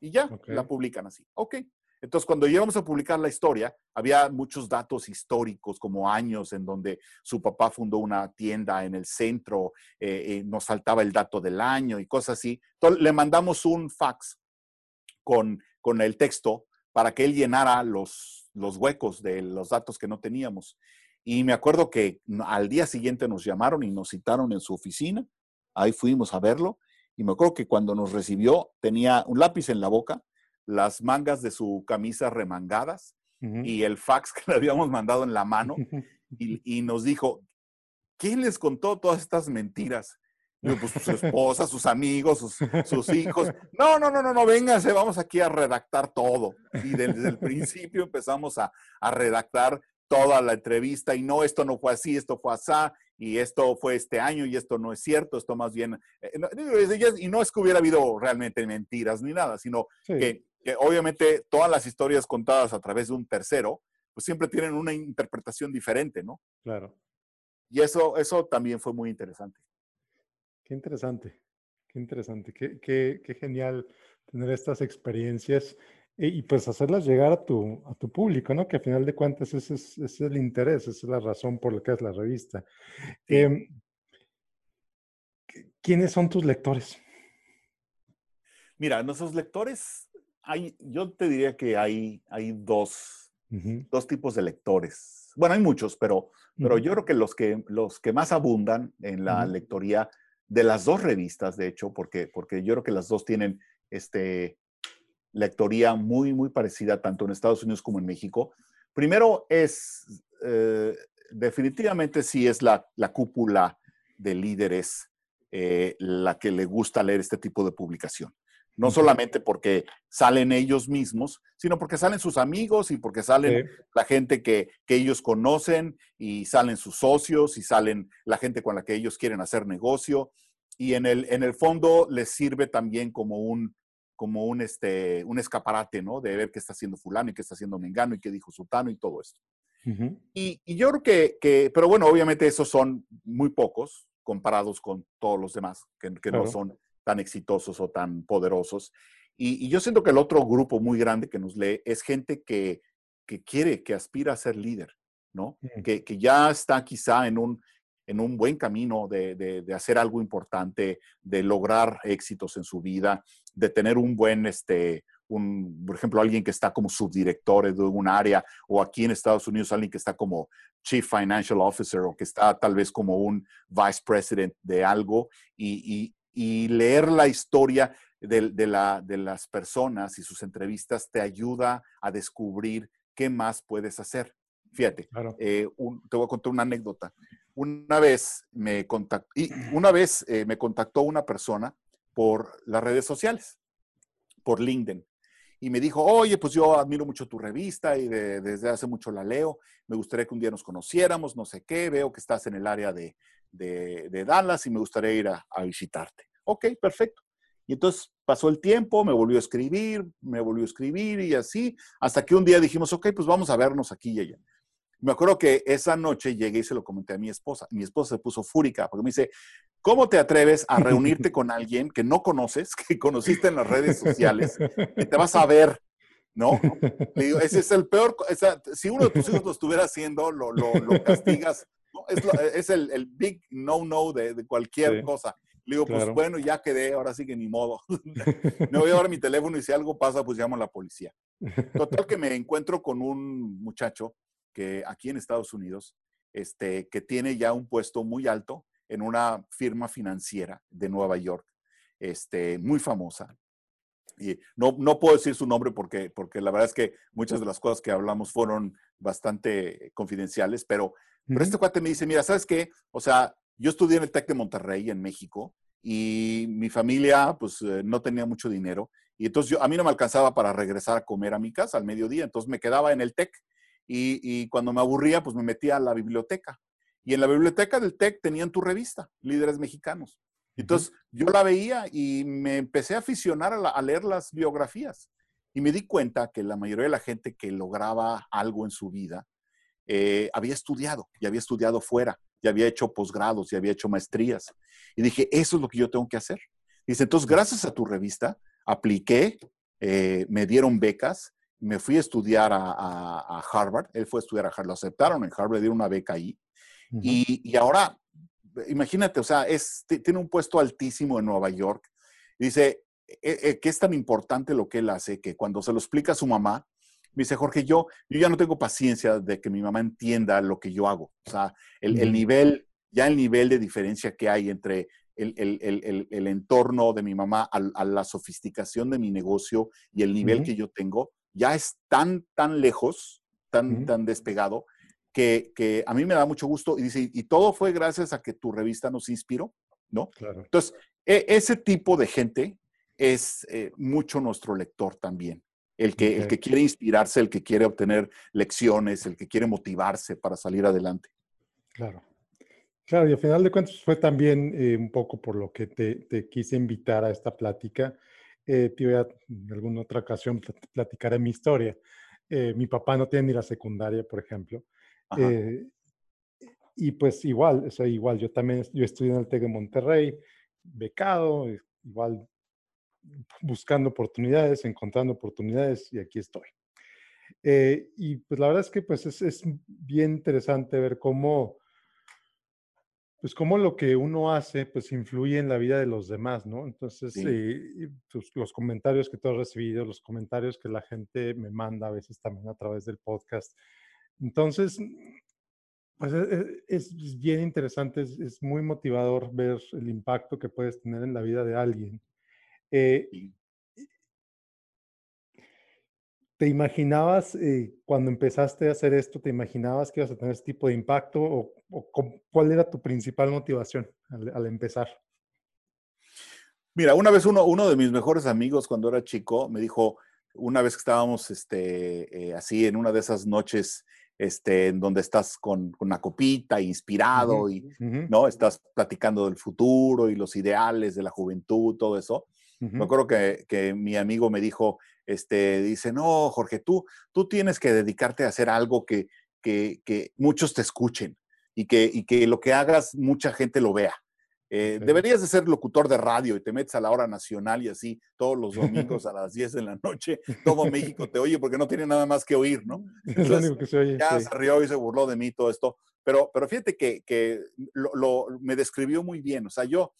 Y ya, la publican así. Ok, entonces, cuando llegamos a publicar la historia, había muchos datos históricos, como años en donde su papá fundó una tienda en el centro, eh, eh, nos faltaba el dato del año y cosas así. Entonces, le mandamos un fax con, con el texto para que él llenara los, los huecos de los datos que no teníamos. Y me acuerdo que al día siguiente nos llamaron y nos citaron en su oficina. Ahí fuimos a verlo. Y me acuerdo que cuando nos recibió tenía un lápiz en la boca las mangas de su camisa remangadas y el fax que le habíamos mandado en la mano y, nos dijo, ¿quién les contó todas estas mentiras? pues su esposa, sus amigos, sus, hijos. No, no, no, no, no, vénganse, vamos aquí a redactar todo. Y desde el principio empezamos a, a redactar toda la entrevista y no, esto no fue así, esto fue así, y esto fue este año y esto no es cierto, esto más bien, eh, y no es que hubiera habido realmente mentiras ni nada, sino que que obviamente todas las historias contadas a través de un tercero, pues siempre tienen una interpretación diferente, ¿no? Claro. Y eso, eso también fue muy interesante. Qué interesante, qué interesante, qué, qué, genial tener estas experiencias y, pues hacerlas llegar a tu, a tu público, ¿no? Que al final de cuentas ese es, el interés, esa es la razón por la que es la revista. Em, ¿Quiénes son tus lectores? Mira, nuestros lectores yo te diría que hay, hay dos, dos tipos de lectores. Bueno, hay muchos, pero, pero yo creo que los, que los que más abundan en la lectoría de las dos revistas, de hecho, porque, porque yo creo que las dos tienen este, lectoría muy, muy parecida tanto en Estados Unidos como en México. Primero es, eh, definitivamente sí es la, la cúpula de líderes eh, la que le gusta leer este tipo de publicación. No solamente porque salen ellos mismos, sino porque salen sus amigos y porque salen la gente que, ellos conocen y salen sus socios y salen la gente con la que ellos quieren hacer negocio. Y en el, en el fondo les sirve también como un, como un, este, un escaparate, ¿no? De ver qué está haciendo fulano y qué está haciendo Mengano y qué dijo Sutano y todo esto. y, yo creo que, que, pero bueno, obviamente esos son muy pocos comparados con todos los demás, que, que no son tan exitosos o tan poderosos. Y, yo siento que el otro grupo muy grande que nos lee es gente que, quiere, que aspira a ser líder, ¿no? Mm. Que, ya está quizá en un, en un buen camino de, hacer algo importante, de lograr éxitos en su vida, de tener un buen, este, un, por ejemplo, alguien que está como subdirector de un área, o aquí en Estados Unidos alguien que está como Chief Financial Officer, o que está tal vez como un Vice President de algo, y, y leer la historia de, la, de, las personas y sus entrevistas te ayuda a descubrir qué más puedes hacer. Fíjate, eh, te voy a contar una anécdota. Una vez me contactó, una vez, eh, me contactó una persona por las redes sociales, por LinkedIn, y me dijo, oye, pues yo admiro mucho tu revista y desde hace mucho la leo, me gustaría que un día nos conociéramos, no sé qué, veo que estás en el área de, de, Dallas y me gustaría ir a, visitarte. Ok, perfecto. Y entonces pasó el tiempo, me volvió a escribir, me volvió a escribir y así, hasta que un día dijimos, ok, pues vamos a vernos aquí y allá. Me acuerdo que esa noche llegué y se lo comenté a mi esposa. Mi esposa se puso fúrica porque me dice, ¿cómo te atreves a reunirte con alguien que no conoces, que conociste en las redes sociales, que te vas a ver ¿no? Le digo, ese es el peor, si uno de tus hijos lo estuviera haciendo, lo, lo, castigas Es, el, big no-no de, cualquier cosa. Le digo, pues bueno, ya quedé, ahora sí que ni modo. me voy a dar mi teléfono y si algo pasa, pues llamo a la policía. Total que me encuentro con un muchacho que aquí en Estados Unidos, este, que tiene ya un puesto muy alto en una firma financiera de Nueva York, este, muy famosa. Y no, no puedo decir su nombre porque, porque la verdad es que muchas de las cosas que hablamos fueron bastante confidenciales, pero, pero este cuate me dice, mira, ¿sabes qué? O sea, yo estudié en el TEC de Monterrey, en México, y mi familia, pues, eh, no tenía mucho dinero. Y entonces yo, a mí no me alcanzaba para regresar a comer a mi casa al mediodía, entonces me quedaba en el TEC y, y cuando me aburría, pues me metía a la biblioteca. Y en la biblioteca del TEC tenían tu revista, Líderes Mexicanos. Entonces yo la veía y me empecé a aficionar a, leer las biografías. Y me di cuenta que la mayoría de la gente que lograba algo en su vida eh, había estudiado y había estudiado fuera, y había hecho posgrados y había hecho maestrías. Y dije, eso es lo que yo tengo que hacer. Dice, entonces, gracias a tu revista, apliqué, eh, me dieron becas, me fui a estudiar a, Harvard, él fue a estudiar a Harvard, lo aceptaron en Harvard, le dieron una beca ahí. y, y, ahora imagínate, o sea, es, tiene un puesto altísimo en Nueva York. Dice e, e, que es tan importante lo que él hace que cuando se lo explica a su mamá, me dice, Jorge, yo, yo ya no tengo paciencia de que mi mamá entienda lo que yo hago. O sea, el, nivel, ya el nivel de diferencia que hay entre el, el entorno de mi mamá a, la sofisticación de mi negocio y el nivel que yo tengo, ya es tan, tan lejos, tan, tan despegado, que, a mí me da mucho gusto y dice, y todo fue gracias a que tu revista nos inspiró, ¿no? Claro. Entonces, e, ese tipo de gente es eh, mucho nuestro lector también. El que, el que quiere inspirarse, el que quiere obtener lecciones, el que quiere motivarse para salir adelante. Claro. Claro, y al final de cuentas fue también eh, un poco por lo que te, quise invitar a esta plática. Eh, te voy a, en alguna otra ocasión, platicar mi historia. mi papá no tiene ni la secundaria, por ejemplo. Eh, y pues igual, o sea, igual, yo también, yo estudié en el TEC de Monterrey, becado, eh, igual buscando oportunidades, encontrando oportunidades y aquí estoy. Eh, y pues la verdad es que pues es, es, bien interesante ver cómo, pues cómo lo que uno hace pues influye en la vida de los demás, ¿no? Entonces, pues, los comentarios que tú has recibido, los comentarios que la gente me manda a veces también a través del podcast, entonces, pues e, e, es, bien interesante, es, muy motivador ver el impacto que puedes tener en la vida de alguien. Eh, ¿Te imaginabas eh, cuando empezaste a hacer esto, te imaginabas que ibas a tener este tipo de impacto o, cuál era tu principal motivación al, empezar? Mira, una vez uno, uno de mis mejores amigos cuando era chico me dijo, una vez que estábamos este, eh, así en una de esas noches este, en donde estás con, una copita, inspirado y, ¿no? Estás platicando del futuro y los ideales de la juventud, todo eso. Me acuerdo que, mi amigo me dijo, este, dice, no, Jorge, tú, tú tienes que dedicarte a hacer algo que, que, muchos te escuchen y que, y que lo que hagas mucha gente lo vea. Eh, deberías de ser locutor de radio y te metes a la hora nacional y así todos los domingos a las 10 de la noche, todo México te oye porque no tiene nada más que oír, ¿no? es lo único que se oye. Ya se rió y se burló de mí todo esto. Pero, pero fíjate que, que lo, me describió muy bien. O sea, yo,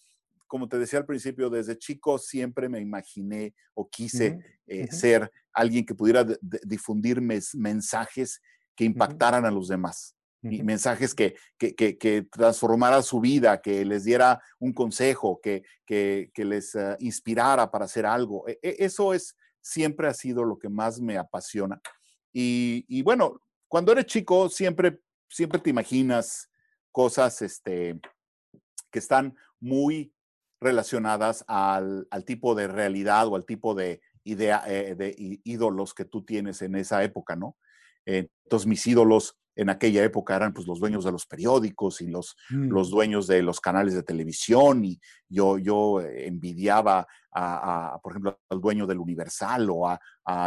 como te decía al principio, desde chico siempre me imaginé o quise eh, ser alguien que pudiera difundir mensajes que impactaran a los demás y mensajes que, que, que, transformara su vida, que les diera un consejo, que, que les ah, inspirara para hacer algo. E, e, eso es, siempre ha sido lo que más me apasiona. Y, y, bueno, cuando eres chico, siempre, siempre te imaginas cosas este, que están muy relacionadas al, al, tipo de realidad o al tipo de idea, eh, de ídolos que tú tienes en esa época, ¿no? entonces, mis ídolos en aquella época eran pues los dueños de los periódicos y los, los mm. dueños de los canales de televisión y yo, yo eh, envidiaba a, por ejemplo, al dueño del Universal o a,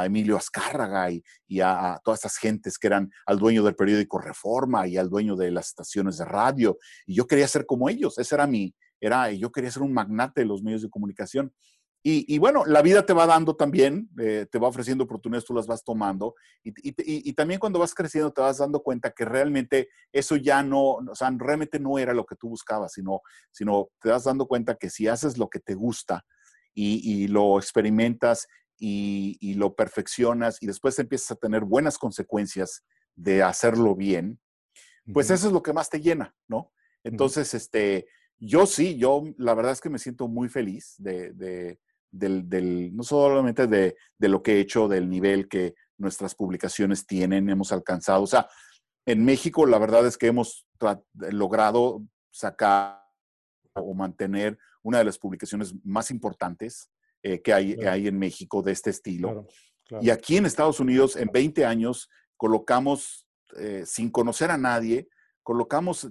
Emilio Azcárraga y, y a, todas esas gentes que eran al dueño del periódico Reforma y al dueño de las estaciones de radio y yo quería ser como ellos, ese era mi, era, yo quería ser un magnate de los medios de comunicación Y, bueno, la vida te va dando también, eh, te va ofreciendo oportunidades, tú las vas tomando. Y, también cuando vas creciendo te vas dando cuenta que realmente eso ya no, o sea, realmente no era lo que tú buscabas, sino, sino te vas dando cuenta que si haces lo que te gusta y, lo experimentas y, lo perfeccionas y después empiezas a tener buenas consecuencias de hacerlo bien, pues eso es lo que más te llena, ¿no? Entonces, este, yo sí, yo la verdad es que me siento muy feliz de, del, no solamente de, lo que he hecho, del nivel que nuestras publicaciones tienen, hemos alcanzado. O sea, en México la verdad es que hemos logrado sacar o mantener una de las publicaciones más importantes eh, que hay, hay, en México de este estilo. Y aquí en Estados Unidos, en 20 años, colocamos, eh, sin conocer a nadie, colocamos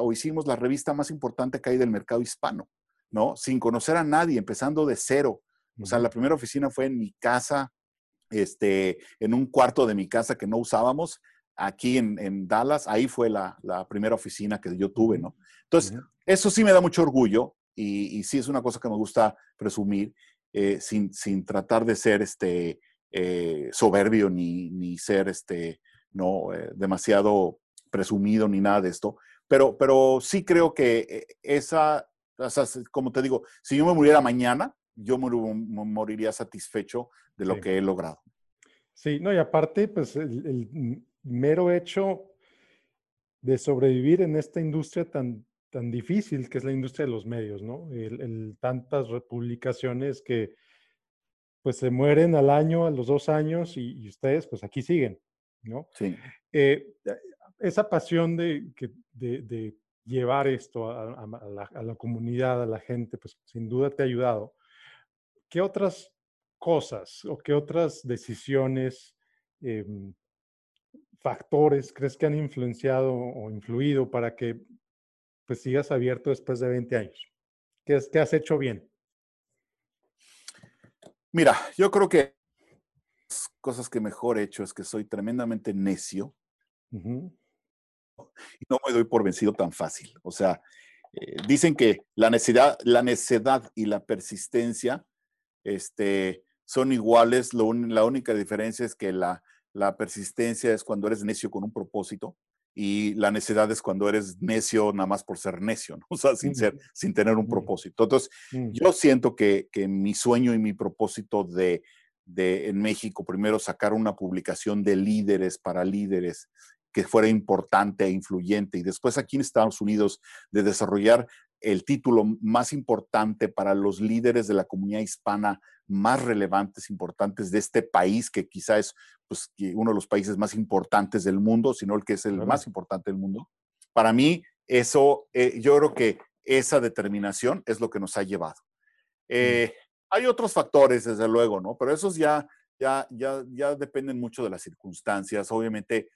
o hicimos la revista más importante que hay del mercado hispano, ¿no? Sin conocer a nadie, empezando de cero. O sea, la primera oficina fue en mi casa, este, en un cuarto de mi casa que no usábamos, aquí en, Dallas, ahí fue la, primera oficina que yo tuve, ¿no? Entonces, eso sí me da mucho orgullo y, sí es una cosa que me gusta presumir, eh, sin, sin, tratar de ser este, eh, soberbio ni, ni, ser este, no, eh, demasiado presumido ni nada de esto, pero, pero sí creo que eh, esa, como te digo, si yo me muriera mañana, yo moriría satisfecho de lo que he logrado. Sí, no, y aparte, pues el, mero hecho de sobrevivir en esta industria tan, tan difícil que es la industria de los medios, ¿no? El, tantas publicaciones que pues se mueren al año, a los dos años y, ustedes pues aquí siguen, ¿no? Sí. Eh, esa pasión de, de, llevar esto a, la, comunidad, a la gente, pues sin duda te ha ayudado. ¿Qué otras cosas o qué otras decisiones, em, factores crees que han influenciado o influido para que pues sigas abierto después de 20 años? ¿Qué, qué has hecho bien? Mira, yo creo que cosas que mejor he hecho es que soy tremendamente necio y no me doy por vencido tan fácil. O sea, eh, dicen que la necedad, la necedad y la persistencia este, son iguales. la única diferencia es que la, la persistencia es cuando eres necio con un propósito y la necedad es cuando eres necio nada más por ser necio, ¿no? o sea, sin, ser, sin tener un propósito. Entonces, yo siento que, que, mi sueño y mi propósito de, de en México, primero sacar una publicación de líderes para líderes que fuera importante e influyente. Y después aquí en Estados Unidos de desarrollar el título más importante para los líderes de la comunidad hispana más relevantes, importantes de este país, que quizá es pues, uno de los países más importantes del mundo, sino el que es el más importante del mundo. Para mí, eso, eh, yo creo que esa determinación es lo que nos ha llevado. Mm. Eh, hay otros factores, desde luego, ¿no? Pero esos ya, ya, ya, ya dependen mucho de las circunstancias. Obviamente,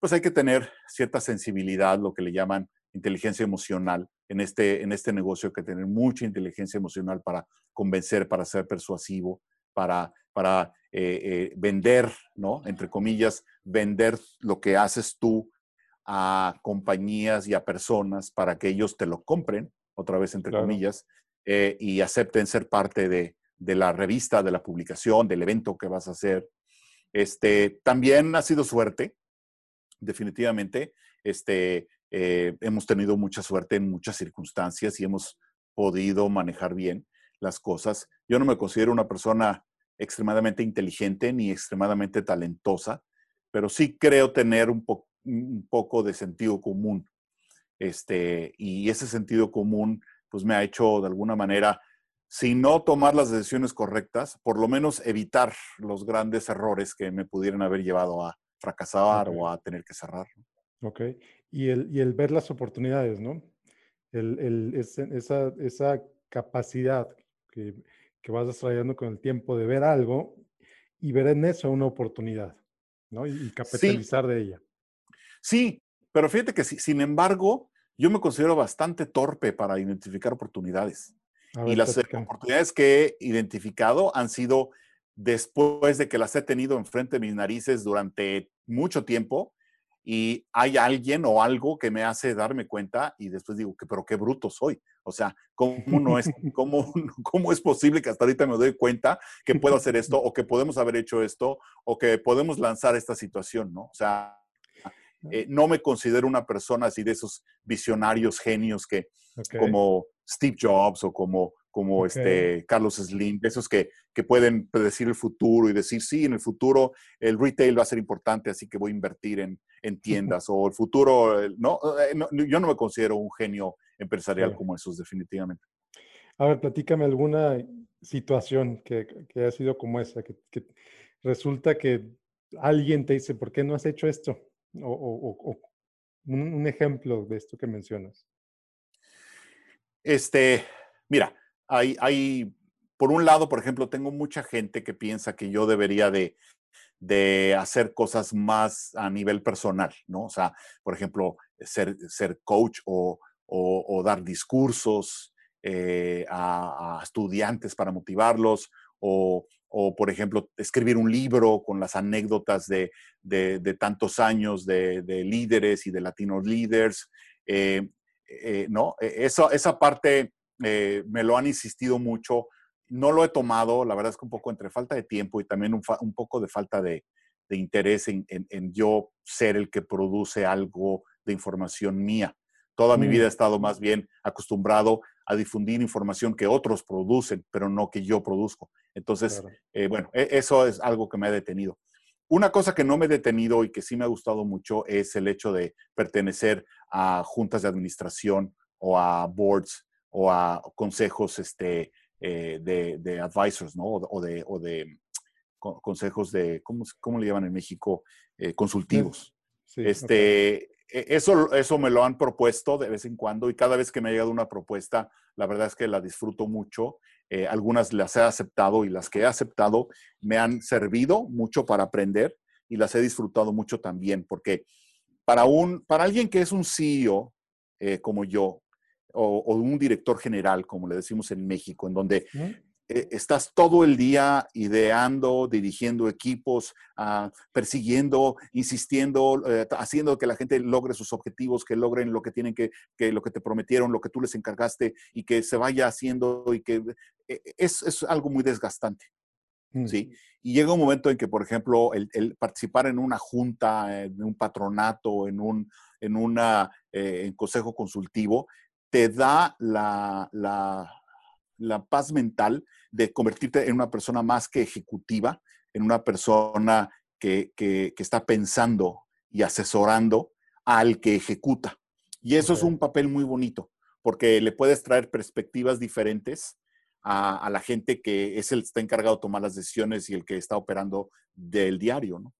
pues hay que tener cierta sensibilidad, lo que le llaman inteligencia emocional. En este, en este negocio hay que tener mucha inteligencia emocional para convencer, para ser persuasivo, para, para eh, eh, vender, ¿no? Entre comillas, vender lo que haces tú a compañías y a personas para que ellos te lo compren, otra vez entre comillas, eh, y acepten ser parte de, de, la revista, de la publicación, del evento que vas a hacer. Este, también ha sido suerte, definitivamente. Este, eh, hemos tenido mucha suerte en muchas circunstancias y hemos podido manejar bien las cosas. Yo no me considero una persona extremadamente inteligente ni extremadamente talentosa, pero sí creo tener un, un poco de sentido común. Este, y ese sentido común, pues me ha hecho de alguna manera, si no tomar las decisiones correctas, por lo menos evitar los grandes errores que me pudieran haber llevado a, fracasar o a tener que cerrar. Ok. Y el, y el ver las oportunidades, ¿no? El, el, esa, esa capacidad que, que, vas desarrollando con el tiempo de ver algo y ver en eso una oportunidad, ¿no? Y, capitalizar de ella. Sí, pero fíjate que sin embargo, yo me considero bastante torpe para identificar oportunidades. y las oportunidades que he identificado han sido después de que las he tenido enfrente de mis narices durante mucho tiempo y hay alguien o algo que me hace darme cuenta y después digo, que, pero qué bruto soy. O sea, ¿cómo, no es, cómo, ¿cómo es posible que hasta ahorita me doy cuenta que puedo hacer esto o que podemos haber hecho esto o que podemos lanzar esta situación, ¿no? O sea, eh, no me considero una persona así de esos visionarios genios que, como Steve Jobs o como, como este Carlos Slim, esos que, que pueden predecir el futuro y decir, sí, en el futuro el retail va a ser importante, así que voy a invertir en, en tiendas, o el futuro, eh, no, yo no me considero un genio empresarial como esos, definitivamente. A ver, platícame alguna situación que, que ha sido como esa, que, que resulta que alguien te dice, ¿por qué no has hecho esto? O, un, ejemplo de esto que mencionas. Este, mira, hay, hay, por un lado, por ejemplo, tengo mucha gente que piensa que yo debería de, de hacer cosas más a nivel personal, ¿no? O sea, por ejemplo, ser, ser coach o, o, dar discursos eh, a, estudiantes para motivarlos o, o, por ejemplo, escribir un libro con las anécdotas de, de, tantos años de, de, líderes y de latinos leaders. Eh, eh, ¿no? E, eso, esa parte eh, me lo han insistido mucho. No lo he tomado, la verdad es que un poco entre falta de tiempo y también un, un poco de falta de, interés en, en, en, yo ser el que produce algo de información mía. Toda mi vida he mm. estado más bien acostumbrado a difundir información que otros producen, pero no que yo produzco. Entonces, eh, bueno, e, eso es algo que me ha detenido. Una cosa que no me he detenido y que sí me ha gustado mucho es el hecho de pertenecer a juntas de administración o a boards o a consejos este, eh, de, advisors, ¿no? O, de, o de consejos de, ¿cómo, ¿cómo, le llaman en México? Eh, consultivos. este, e, eso, eso me lo han propuesto de vez en cuando y cada vez que me ha llegado una propuesta, la verdad es que la disfruto mucho. Eh, algunas las he aceptado y las que he aceptado me han servido mucho para aprender y las he disfrutado mucho también, porque para, un, para alguien que es un CEO eh, como yo, o, un director general, como le decimos en México, en donde eh, estás todo el día ideando, dirigiendo equipos, ah, persiguiendo, insistiendo, eh, haciendo que la gente logre sus objetivos, que logren lo que tienen que, que, lo que te prometieron, lo que tú les encargaste y que se vaya haciendo y que eh, es, es algo muy desgastante. ¿sí? Y llega un momento en que, por ejemplo, el, participar en una junta, en un patronato, en un en una, en consejo consultivo, te da la, la la paz mental de convertirte en una persona más que ejecutiva, en una persona que, está pensando y asesorando al que ejecuta. Y eso es un papel muy bonito, porque le puedes traer perspectivas diferentes a, la gente que es el que está encargado de tomar las decisiones y el que está operando del diario, ¿no?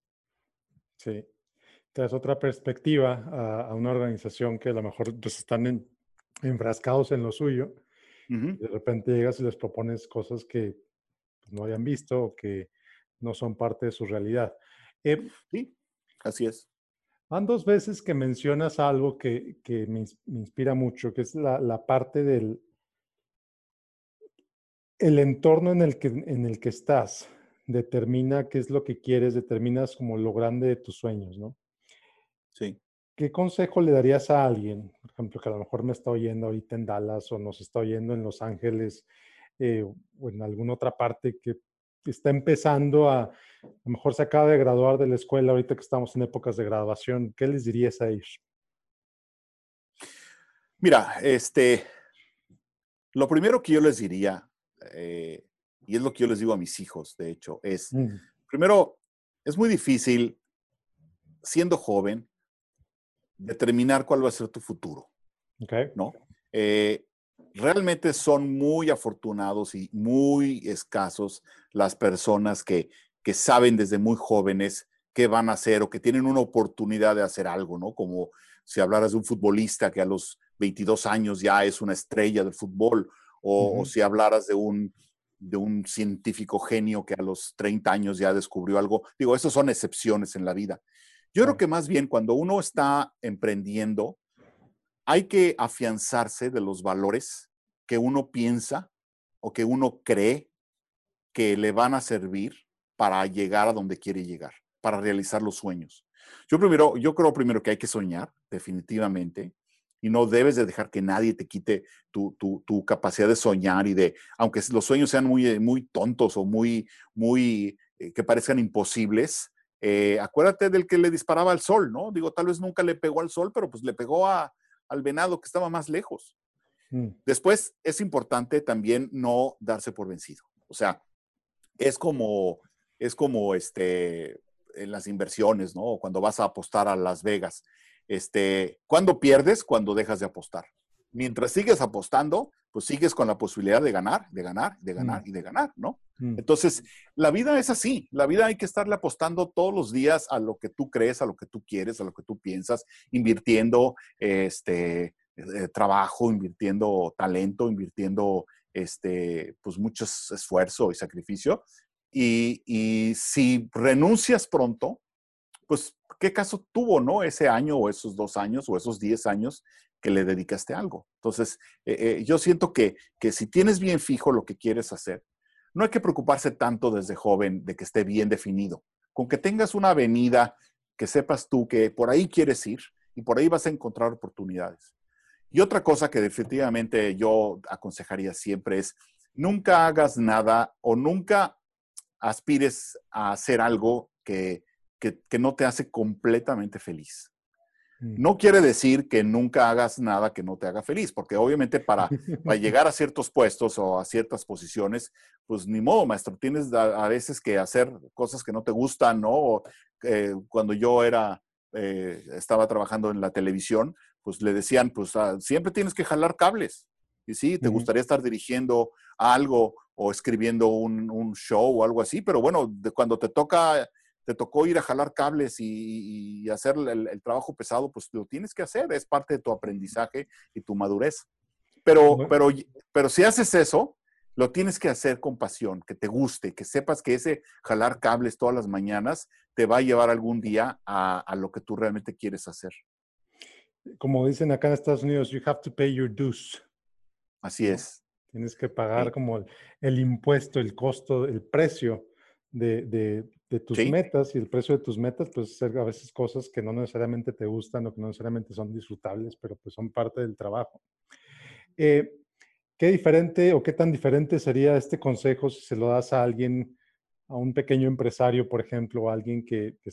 Sí. Traes otra perspectiva a, una organización que a lo mejor pues, están enfrascados en lo suyo de repente llegas y les propones cosas que pues, no habían visto o que no son parte de su realidad. Eh, sí, así es. Van dos veces que mencionas algo que, me, inspira mucho, que es la, parte del el entorno en el, que, en el que estás determina qué es lo que quieres, determinas como lo grande de tus sueños, ¿no? Sí. ¿Qué consejo le darías a alguien, por ejemplo, que a lo mejor me está oyendo ahorita en Dallas o nos está oyendo en Los Ángeles eh, o en alguna otra parte que está empezando a, a lo mejor se acaba de graduar de la escuela ahorita que estamos en épocas de graduación? ¿Qué les dirías a ellos? Mira, este, lo primero que yo les diría, eh, y es lo que yo les digo a mis hijos, de hecho, es, primero, es muy difícil, siendo joven, determinar cuál va a ser tu futuro. ¿No? Eh, realmente son muy afortunados y muy escasos las personas que, que saben desde muy jóvenes qué van a hacer o que tienen una oportunidad de hacer algo, ¿no? Como si hablaras de un futbolista que a los 22 años ya es una estrella del fútbol, o, o si hablaras de un, de un científico genio que a los 30 años ya descubrió algo. Digo, esas son excepciones en la vida. Yo creo que más bien cuando uno está emprendiendo, hay que afianzarse de los valores que uno piensa o que uno cree que le van a servir para llegar a donde quiere llegar, para realizar los sueños. Yo primero, yo creo primero que hay que soñar, definitivamente, y no debes de dejar que nadie te quite tu, capacidad de soñar y de, aunque los sueños sean muy, muy tontos o muy, muy, eh, que parezcan imposibles, eh, acuérdate del que le disparaba al sol, ¿no? Digo, tal vez nunca le pegó al sol, pero pues le pegó al venado que estaba más lejos. Mm. Después, es importante también no darse por vencido. O sea, es como, es como este, en las inversiones, ¿no? Cuando vas a apostar a Las Vegas. Este, ¿Cuándo pierdes? Cuando dejas de apostar. Mientras sigues apostando, pues sigues con la posibilidad de ganar, de ganar, de ganar mm. y de ganar, ¿no? Mm. Entonces, la vida es así. La vida hay que estarle apostando todos los días a lo que tú crees, a lo que tú quieres, a lo que tú piensas, invirtiendo este, eh, trabajo, invirtiendo talento, invirtiendo este, pues muchos esfuerzo y sacrificio. Y, y si renuncias pronto, pues, ¿qué caso tuvo, no? Ese año o esos dos años o esos diez años que le dedicaste algo. Entonces, eh, eh, yo siento que, que si tienes bien fijo lo que quieres hacer, no hay que preocuparse tanto desde joven de que esté bien definido. Con que tengas una avenida que sepas tú que por ahí quieres ir y por ahí vas a encontrar oportunidades. Y otra cosa que definitivamente yo aconsejaría siempre es, nunca hagas nada o nunca aspires a hacer algo que, que, no te hace completamente feliz. Mm. No quiere decir que nunca hagas nada que no te haga feliz, porque obviamente para, para, llegar a ciertos puestos o a ciertas posiciones, pues ni modo, maestro, tienes a, veces que hacer cosas que no te gustan, ¿no? Eh, cuando yo era, eh, estaba trabajando en la televisión, pues le decían, pues ah, siempre tienes que jalar cables. Y sí, te gustaría estar dirigiendo algo o escribiendo un, un, show o algo así, pero bueno, de cuando te toca te tocó ir a jalar cables y, hacer el, trabajo pesado, pues lo tienes que hacer, es parte de tu aprendizaje y tu madurez. Pero, pero, pero si haces eso, lo tienes que hacer con pasión, que te guste, que sepas que ese jalar cables todas las mañanas te va a llevar algún día a, lo que tú realmente quieres hacer. Como dicen acá en Estados Unidos, you have to pay your dues. Así es. Tienes que pagar como el, impuesto, el costo, el precio de, de tus metas y el precio de tus metas, pues ser a veces cosas que no necesariamente te gustan o que no necesariamente son disfrutables, pero pues son parte del trabajo. Eh, ¿Qué diferente o qué tan diferente sería este consejo si se lo das a alguien, a un pequeño empresario, por ejemplo, o a alguien que, que,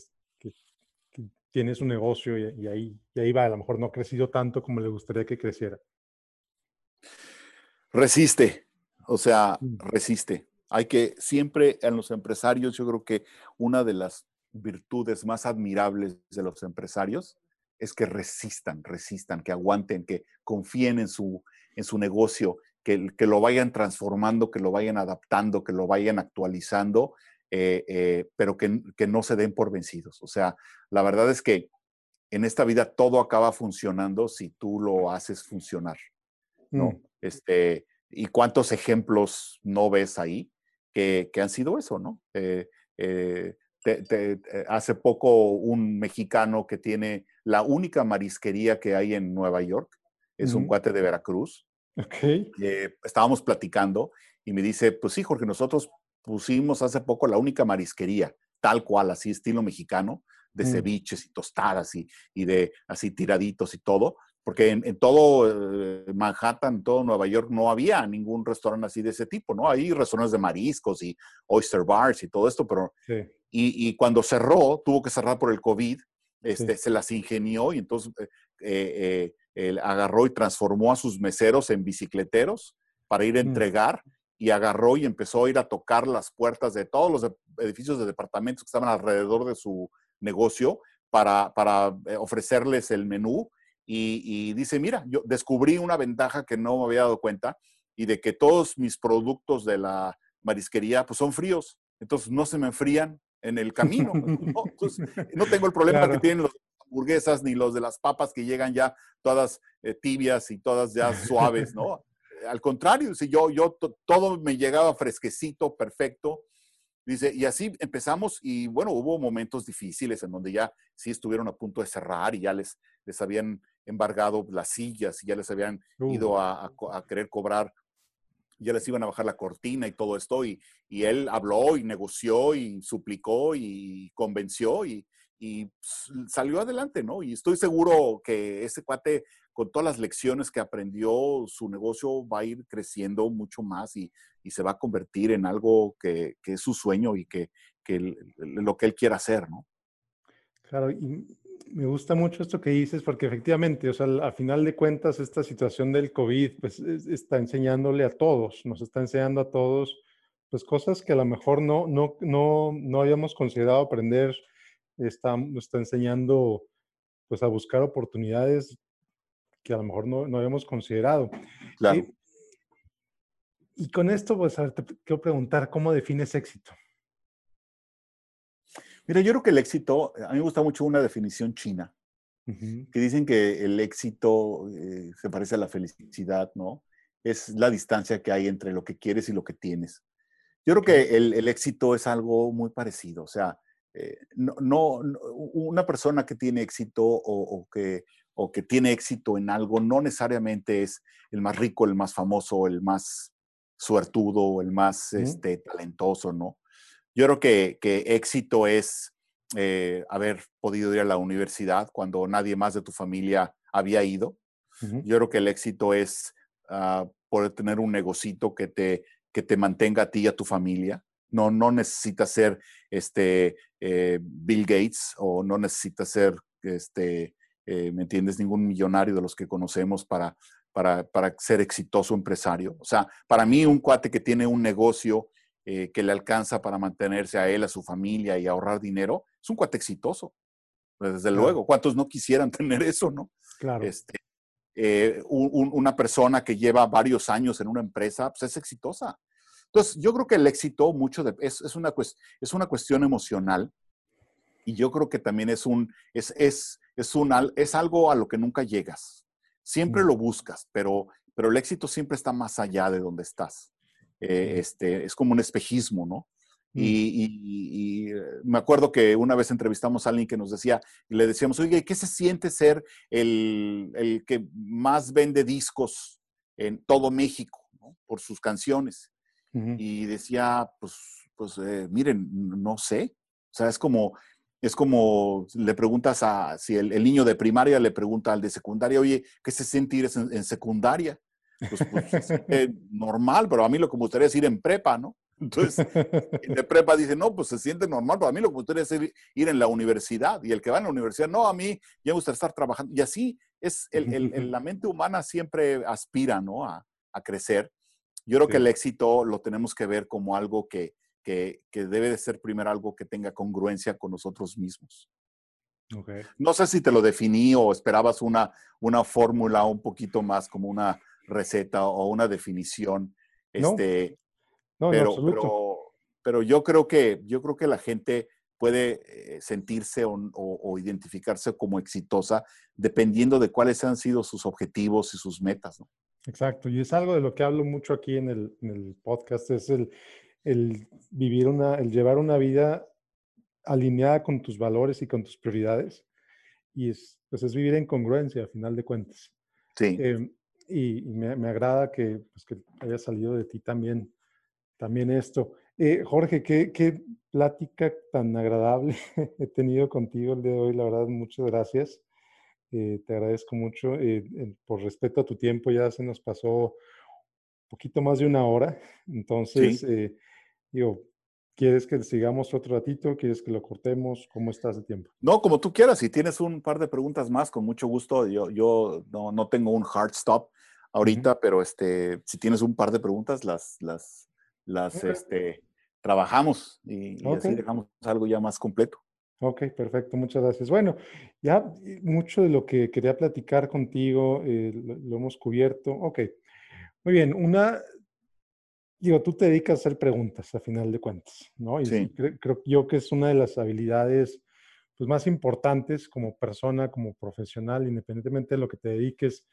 tiene su negocio y, ahí, y ahí va, a lo mejor no ha crecido tanto como le gustaría que creciera? Resiste, o sea, mm. resiste hay que siempre en los empresarios, yo creo que una de las virtudes más admirables de los empresarios es que resistan, resistan, que aguanten, que confíen en su, en su negocio, que, que lo vayan transformando, que lo vayan adaptando, que lo vayan actualizando, eh, eh, pero que, que, no se den por vencidos. O sea, la verdad es que en esta vida todo acaba funcionando si tú lo haces funcionar, ¿no? Mm. Este, ¿Y cuántos ejemplos no ves ahí? Que, han sido eso, ¿no? Eh, eh, eh, hace poco un mexicano que tiene la única marisquería que hay en Nueva York, es un cuate de Veracruz. Okay. estábamos platicando y me dice, pues sí, Jorge, nosotros pusimos hace poco la única marisquería, tal cual, así estilo mexicano, de mm. ceviches y tostadas y, y, de así tiraditos y todo porque en, todo eh, Manhattan, todo Nueva York, no había ningún restaurante así de ese tipo, ¿no? Hay restaurantes de mariscos y oyster bars y todo esto, pero... Y, cuando cerró, tuvo que cerrar por el COVID, este, se las ingenió y entonces eh, eh, agarró y transformó a sus meseros en bicicleteros para ir a mm. entregar y agarró y empezó a ir a tocar las puertas de todos los edificios de departamentos que estaban alrededor de su negocio para, para ofrecerles el menú y, dice, mira, yo descubrí una ventaja que no me había dado cuenta y de que todos mis productos de la marisquería pues son fríos, entonces no se me enfrían en el camino. ¿no? no tengo el problema que tienen los hamburguesas ni los de las papas que llegan ya todas eh, tibias y todas ya suaves, ¿no? Al contrario, si yo, yo todo me llegaba fresquecito, perfecto. Dice, y así empezamos y bueno, hubo momentos difíciles en donde ya sí estuvieron a punto de cerrar y ya les, les habían embargado las sillas y ya les habían ido uh. a, querer cobrar, ya les iban a bajar la cortina y todo esto. Y, y él habló y negoció y suplicó y convenció y, y salió adelante, ¿no? Y estoy seguro que ese cuate, con todas las lecciones que aprendió, su negocio va a ir creciendo mucho más y, se va a convertir en algo que, es su sueño y que, lo que él quiera hacer, ¿no? Claro, y me gusta mucho esto que dices porque efectivamente, o sea, a final de cuentas, esta situación del COVID, pues está enseñándole a todos, nos está enseñando a todos, pues cosas que a lo mejor no, no, no, no habíamos considerado aprender está, nos está enseñando pues a buscar oportunidades que a lo mejor no, no habíamos considerado. Claro. y con esto, pues, te quiero preguntar, ¿cómo defines éxito? Mira, yo creo que el éxito, a mí me gusta mucho una definición china, que dicen que el éxito eh, se parece a la felicidad, ¿no? Es la distancia que hay entre lo que quieres y lo que tienes. Yo creo que el, el éxito es algo muy parecido, o sea, eh, no, una persona que tiene éxito o, que, o que tiene éxito en algo no necesariamente es el más rico, el más famoso, el más suertudo, el más este, talentoso, ¿no? Yo creo que, éxito es eh, haber podido ir a la universidad cuando nadie más de tu familia había ido. Yo creo que el éxito es ah, poder tener un negocito que te, que te mantenga a ti y a tu familia. No, no necesitas ser este, eh, Bill Gates o no necesitas ser, este, eh, ¿me entiendes?, ningún millonario de los que conocemos para, para, para, ser exitoso empresario. O sea, para mí un cuate que tiene un negocio eh, que le alcanza para mantenerse a él, a su familia y ahorrar dinero, es un cuate exitoso. Pues, desde luego, ¿cuántos no quisieran tener eso, no? Claro. Este, una persona que lleva varios años en una empresa, pues es exitosa. Entonces, yo creo que el éxito mucho es, es, una, es una cuestión emocional y yo creo que también es, un, es, es, es, un, es algo a lo que nunca llegas. Siempre mm. lo buscas, pero, pero el éxito siempre está más allá de donde estás. Eh, este, es como un espejismo, ¿no? Mm. Y, eh, me acuerdo que una vez entrevistamos a alguien que nos decía, y le decíamos, oye, ¿qué se siente ser el, el que más vende discos en todo México ¿no? por sus canciones? y decía, pues, pues eh, miren, no sé. O sea, es como, es como le preguntas a, si el, niño de primaria le pregunta al de secundaria, oye, ¿qué se siente ir en, secundaria? Pues, pues normal, pero a mí lo que me gustaría es ir en prepa, ¿no? Entonces, el de prepa dice, no, pues se siente normal, pero a mí lo que me gustaría es ir, en la universidad. Y el que va en la universidad, no, a mí ya me gustaría estar trabajando. Y así es, el, la mente humana siempre aspira, ¿no? A, a crecer. Yo creo que el éxito lo tenemos que ver como algo que, debe de ser primero algo que tenga congruencia con nosotros mismos. No sé si te lo definí o esperabas una, una fórmula un poquito más como una receta o una definición. Este, no, pero, pero, yo creo que yo creo que la gente puede eh, sentirse o, identificarse como exitosa dependiendo de cuáles han sido sus objetivos y sus metas. ¿no? Exacto, y es algo de lo que hablo mucho aquí en el, podcast, es el, vivir una, el llevar una vida alineada con tus valores y con tus prioridades. Y es, pues es vivir en congruencia, a final de cuentas. Sí. Em, y, me, agrada que, pues, que haya salido de ti también, también esto. Eh, Jorge, qué, qué plática tan agradable he tenido contigo el día de hoy, la verdad, muchas gracias. Eh, te agradezco mucho. Eh, por respeto a tu tiempo, ya se nos pasó un poquito más de una hora. Entonces, eh, digo, ¿quieres que sigamos otro ratito? ¿Quieres que lo cortemos? ¿Cómo estás de tiempo? No, como tú quieras. Si tienes un par de preguntas más, con mucho gusto. Yo, yo no, no tengo un hard stop ahorita, pero este, si tienes un par de preguntas, las, las, las este, trabajamos y, y así dejamos algo ya más completo. Ok, perfecto, muchas gracias. Bueno, ya mucho de lo que quería platicar contigo eh, lo, hemos cubierto. Ok, muy bien. Una, digo, tú te dedicas a hacer preguntas a final de cuentas, ¿no? Y sí. creo, yo que es una de las habilidades pues, más importantes como persona, como profesional, independientemente de lo que te dediques.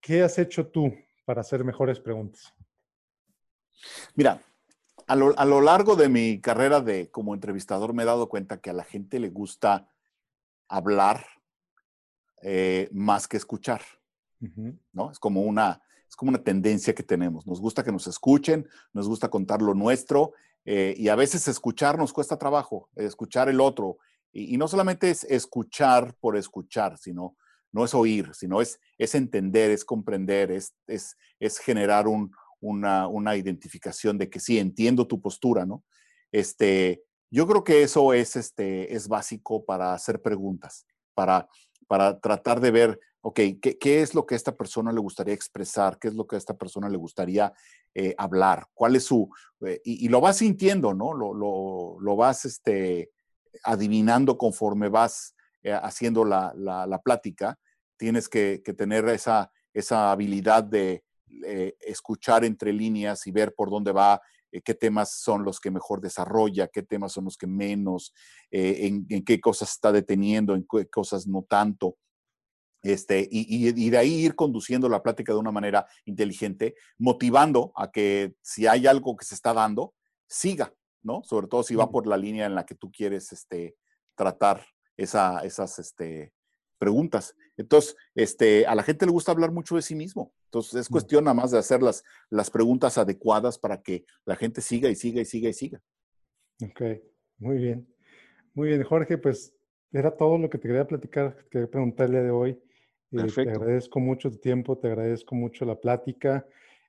¿Qué has hecho tú para hacer mejores preguntas? Mira, a lo, largo de mi carrera de, como entrevistador me he dado cuenta que a la gente le gusta hablar eh, más que escuchar. ¿no? Es como, una, es como una tendencia que tenemos. Nos gusta que nos escuchen, nos gusta contar lo nuestro eh, y a veces escuchar nos cuesta trabajo, escuchar el otro. y, no solamente es escuchar por escuchar, sino no es oír, sino es, es entender, es comprender, es, es, es generar una, una, identificación de que sí, entiendo tu postura, ¿no? Este, yo creo que eso es, este, es básico para hacer preguntas, para, para tratar de ver, ok, ¿qué, es lo que a esta persona le gustaría expresar? ¿Qué es lo que a esta persona le gustaría eh, hablar? ¿Cuál es su...? Eh, y, lo vas sintiendo, ¿no? Lo, lo, lo vas este, adivinando conforme vas eh, haciendo la, la, plática. Tienes que, que, tener esa, esa habilidad de escuchar entre líneas y ver por dónde va qué temas son los que mejor desarrolla, qué temas son los que menos, en, en, qué cosas está deteniendo, en qué cosas no tanto. Este, y, de ahí ir conduciendo la plática de una manera inteligente, motivando a que si hay algo que se está dando, siga, ¿no? Sobre todo si va por la línea en la que tú quieres este, tratar esa, esas este, preguntas. Entonces, este, a la gente le gusta hablar mucho de sí mismo. Entonces, es cuestión nada más de hacer las, las preguntas adecuadas para que la gente siga y siga y siga y siga. Ok, muy bien. Muy bien, Jorge, pues era todo lo que te quería platicar, quería preguntarle de hoy. Eh, te agradezco mucho tu tiempo, te agradezco mucho la plática.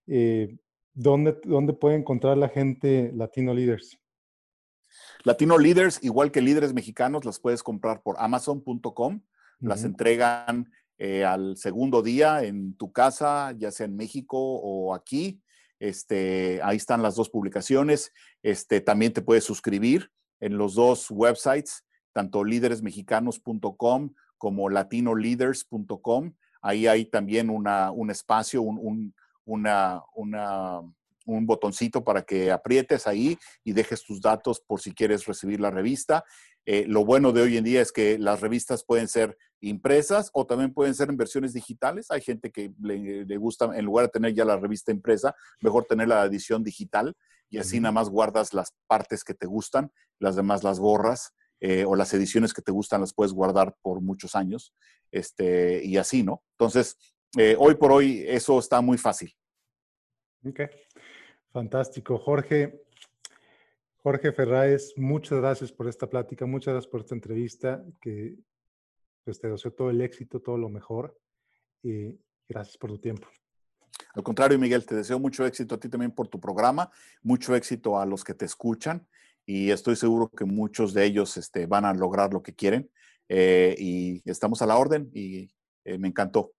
Eh, ¿dónde, ¿Dónde puede encontrar la gente Latino Leaders? Latino Leaders, igual que líderes mexicanos, las puedes comprar por amazon.com. Las entregan eh, al segundo día en tu casa, ya sea en México o aquí. Este, ahí están las dos publicaciones. Este, también te puedes suscribir en los dos websites, tanto líderesmexicanos.com como latinoleaders.com. Ahí hay también una, un espacio, un, una, una, un botoncito para que aprietes ahí y dejes tus datos por si quieres recibir la revista. Eh, lo bueno de hoy en día es que las revistas pueden ser impresas o también pueden ser en versiones digitales. Hay gente que le, le, gusta, en lugar de tener ya la revista impresa, mejor tener la edición digital y así nada más guardas las partes que te gustan, las demás las borras eh, o las ediciones que te gustan las puedes guardar por muchos años, este, y así, ¿no? Entonces, eh, hoy por hoy eso está muy fácil. Ok, fantástico. Jorge, Jorge Ferráez, muchas gracias por esta plática, muchas gracias por esta entrevista, que pues, te deseo todo el éxito, todo lo mejor, y gracias por tu tiempo. Al contrario, Miguel, te deseo mucho éxito a ti también por tu programa, mucho éxito a los que te escuchan y estoy seguro que muchos de ellos este, van a lograr lo que quieren. Eh, y estamos a la orden y eh, me encantó.